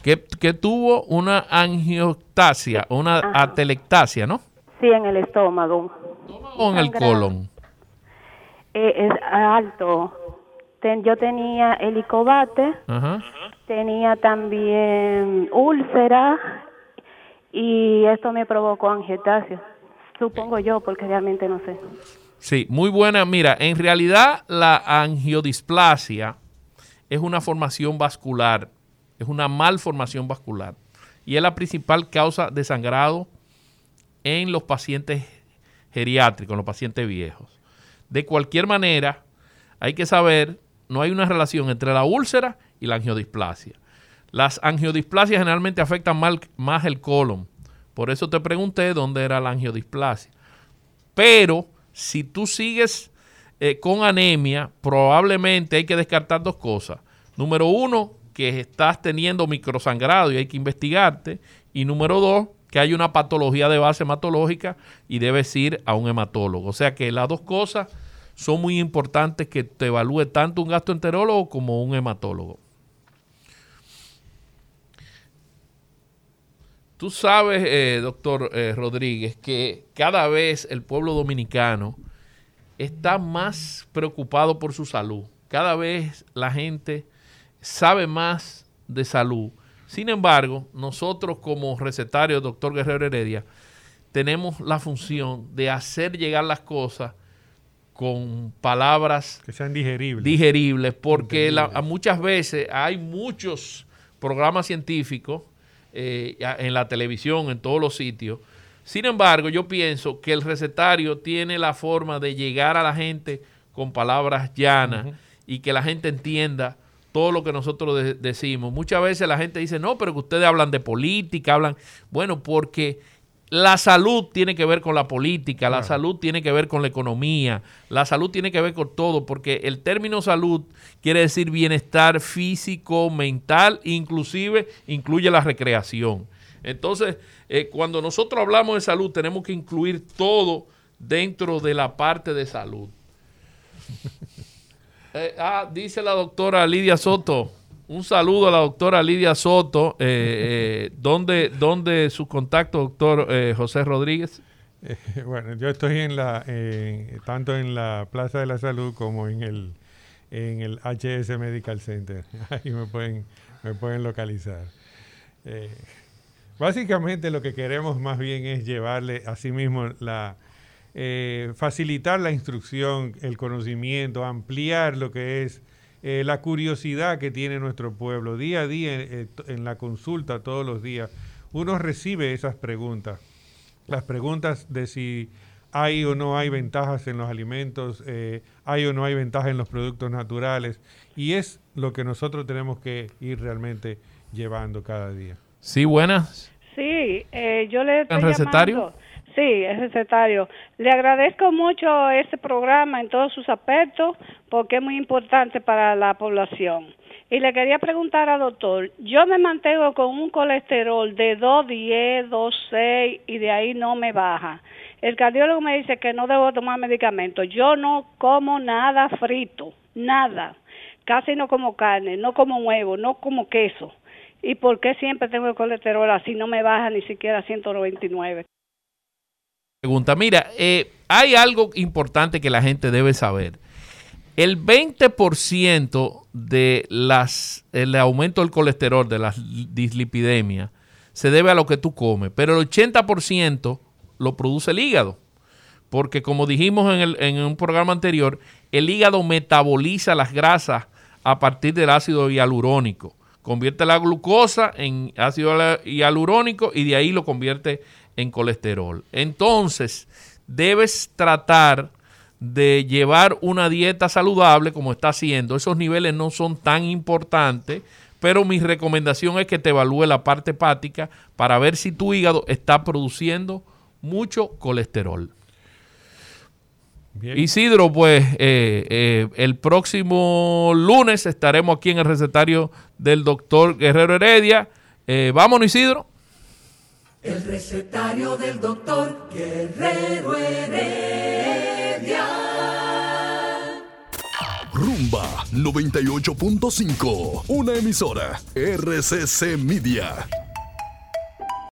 Que, tuvo una angiotasia, una atelectasia, ¿no? Sí, en el estómago. ¿O en el colon? Eh, es alto. yo tenía helicobate, tenía también úlcera y esto me provocó angiotasia. Supongo yo, porque realmente no sé. Sí, muy buena. Mira, en realidad la angiodisplasia es una formación vascular, es una malformación vascular y es la principal causa de sangrado en los pacientes geriátricos, en los pacientes viejos. De cualquier manera, hay que saber, no hay una relación entre la úlcera y la angiodisplasia. Las angiodisplasias generalmente afectan más el colon. Por eso te pregunté dónde era la angiodisplasia. Pero si tú sigues eh, con anemia, probablemente hay que descartar dos cosas. Número uno, que estás teniendo microsangrado y hay que investigarte. Y número dos, que hay una patología de base hematológica y debes ir a un hematólogo. O sea que las dos cosas son muy importantes que te evalúe tanto un gastroenterólogo como un hematólogo. Tú sabes, eh, doctor eh, Rodríguez, que cada vez el pueblo dominicano está más preocupado por su salud. Cada vez la gente sabe más de salud. Sin embargo, nosotros como recetario, doctor Guerrero Heredia, tenemos la función de hacer llegar las cosas con palabras que sean digeribles. Digeribles, porque muchas veces hay muchos programas científicos eh, en la televisión, en todos los sitios. Sin embargo, yo pienso que el recetario tiene la forma de llegar a la gente con palabras llanas y que la gente entienda todo lo que nosotros decimos. Muchas veces la gente dice, no, pero que ustedes hablan de política, hablan, bueno, porque la salud tiene que ver con la política, la salud tiene que ver con la economía, la salud tiene que ver con todo, porque el término salud quiere decir bienestar físico, mental, inclusive incluye la recreación. Entonces, eh, cuando nosotros hablamos de salud, tenemos que incluir todo dentro de la parte de salud. Eh, ah, dice la doctora Lidia Soto. Un saludo a la doctora Lidia Soto. Eh, eh, ¿dónde, su contacto, doctor eh, José Rodríguez? bueno, yo estoy en la, tanto en la Plaza de la Salud como en el, en el HS Medical Center. Ahí me pueden, me pueden localizar. básicamente lo que queremos más bien es llevarle a sí mismo la, facilitar la instrucción, el conocimiento, ampliar lo que es eh, la curiosidad que tiene nuestro pueblo. Día a día, eh, en la consulta, todos los días, uno recibe esas preguntas. Las preguntas de si hay o no hay ventajas en los alimentos, eh, hay o no hay ventajas en los productos naturales. Y es lo que nosotros tenemos que ir realmente llevando cada día. Sí, buenas. Sí, yo le estoy recetario? Sí, es recetario. Le agradezco mucho este programa en todos sus aspectos porque es muy importante para la población. Y le quería preguntar al doctor, yo me mantengo con un colesterol de 210, 2,6 y de ahí no me baja. El cardiólogo me dice que no debo tomar medicamentos. Yo no como nada frito, nada. Casi no como carne, no como huevo, no como queso. ¿Y por qué siempre tengo el colesterol así? No me baja ni siquiera 199. Pregunta, mira, eh, hay algo importante que la gente debe saber. El 20% de las, el aumento del colesterol, de la dislipidemia, se debe a lo que tú comes, pero el 80% lo produce el hígado. Porque como dijimos en, el, en un programa anterior, el hígado metaboliza las grasas a partir del ácido hialurónico. Convierte la glucosa en ácido hialurónico y de ahí lo convierte en colesterol. Entonces, debes tratar de llevar una dieta saludable como está haciendo. Esos niveles no son tan importantes, pero mi recomendación es que te evalúe la parte hepática para ver si tu hígado está produciendo mucho colesterol. Isidro, pues eh, eh, el próximo lunes estaremos aquí en el recetario del doctor Guerrero Heredia. Eh, vámonos, Isidro. El recetario del doctor Guerrero Heredia. Rumba 98.5, una emisora RCC Media.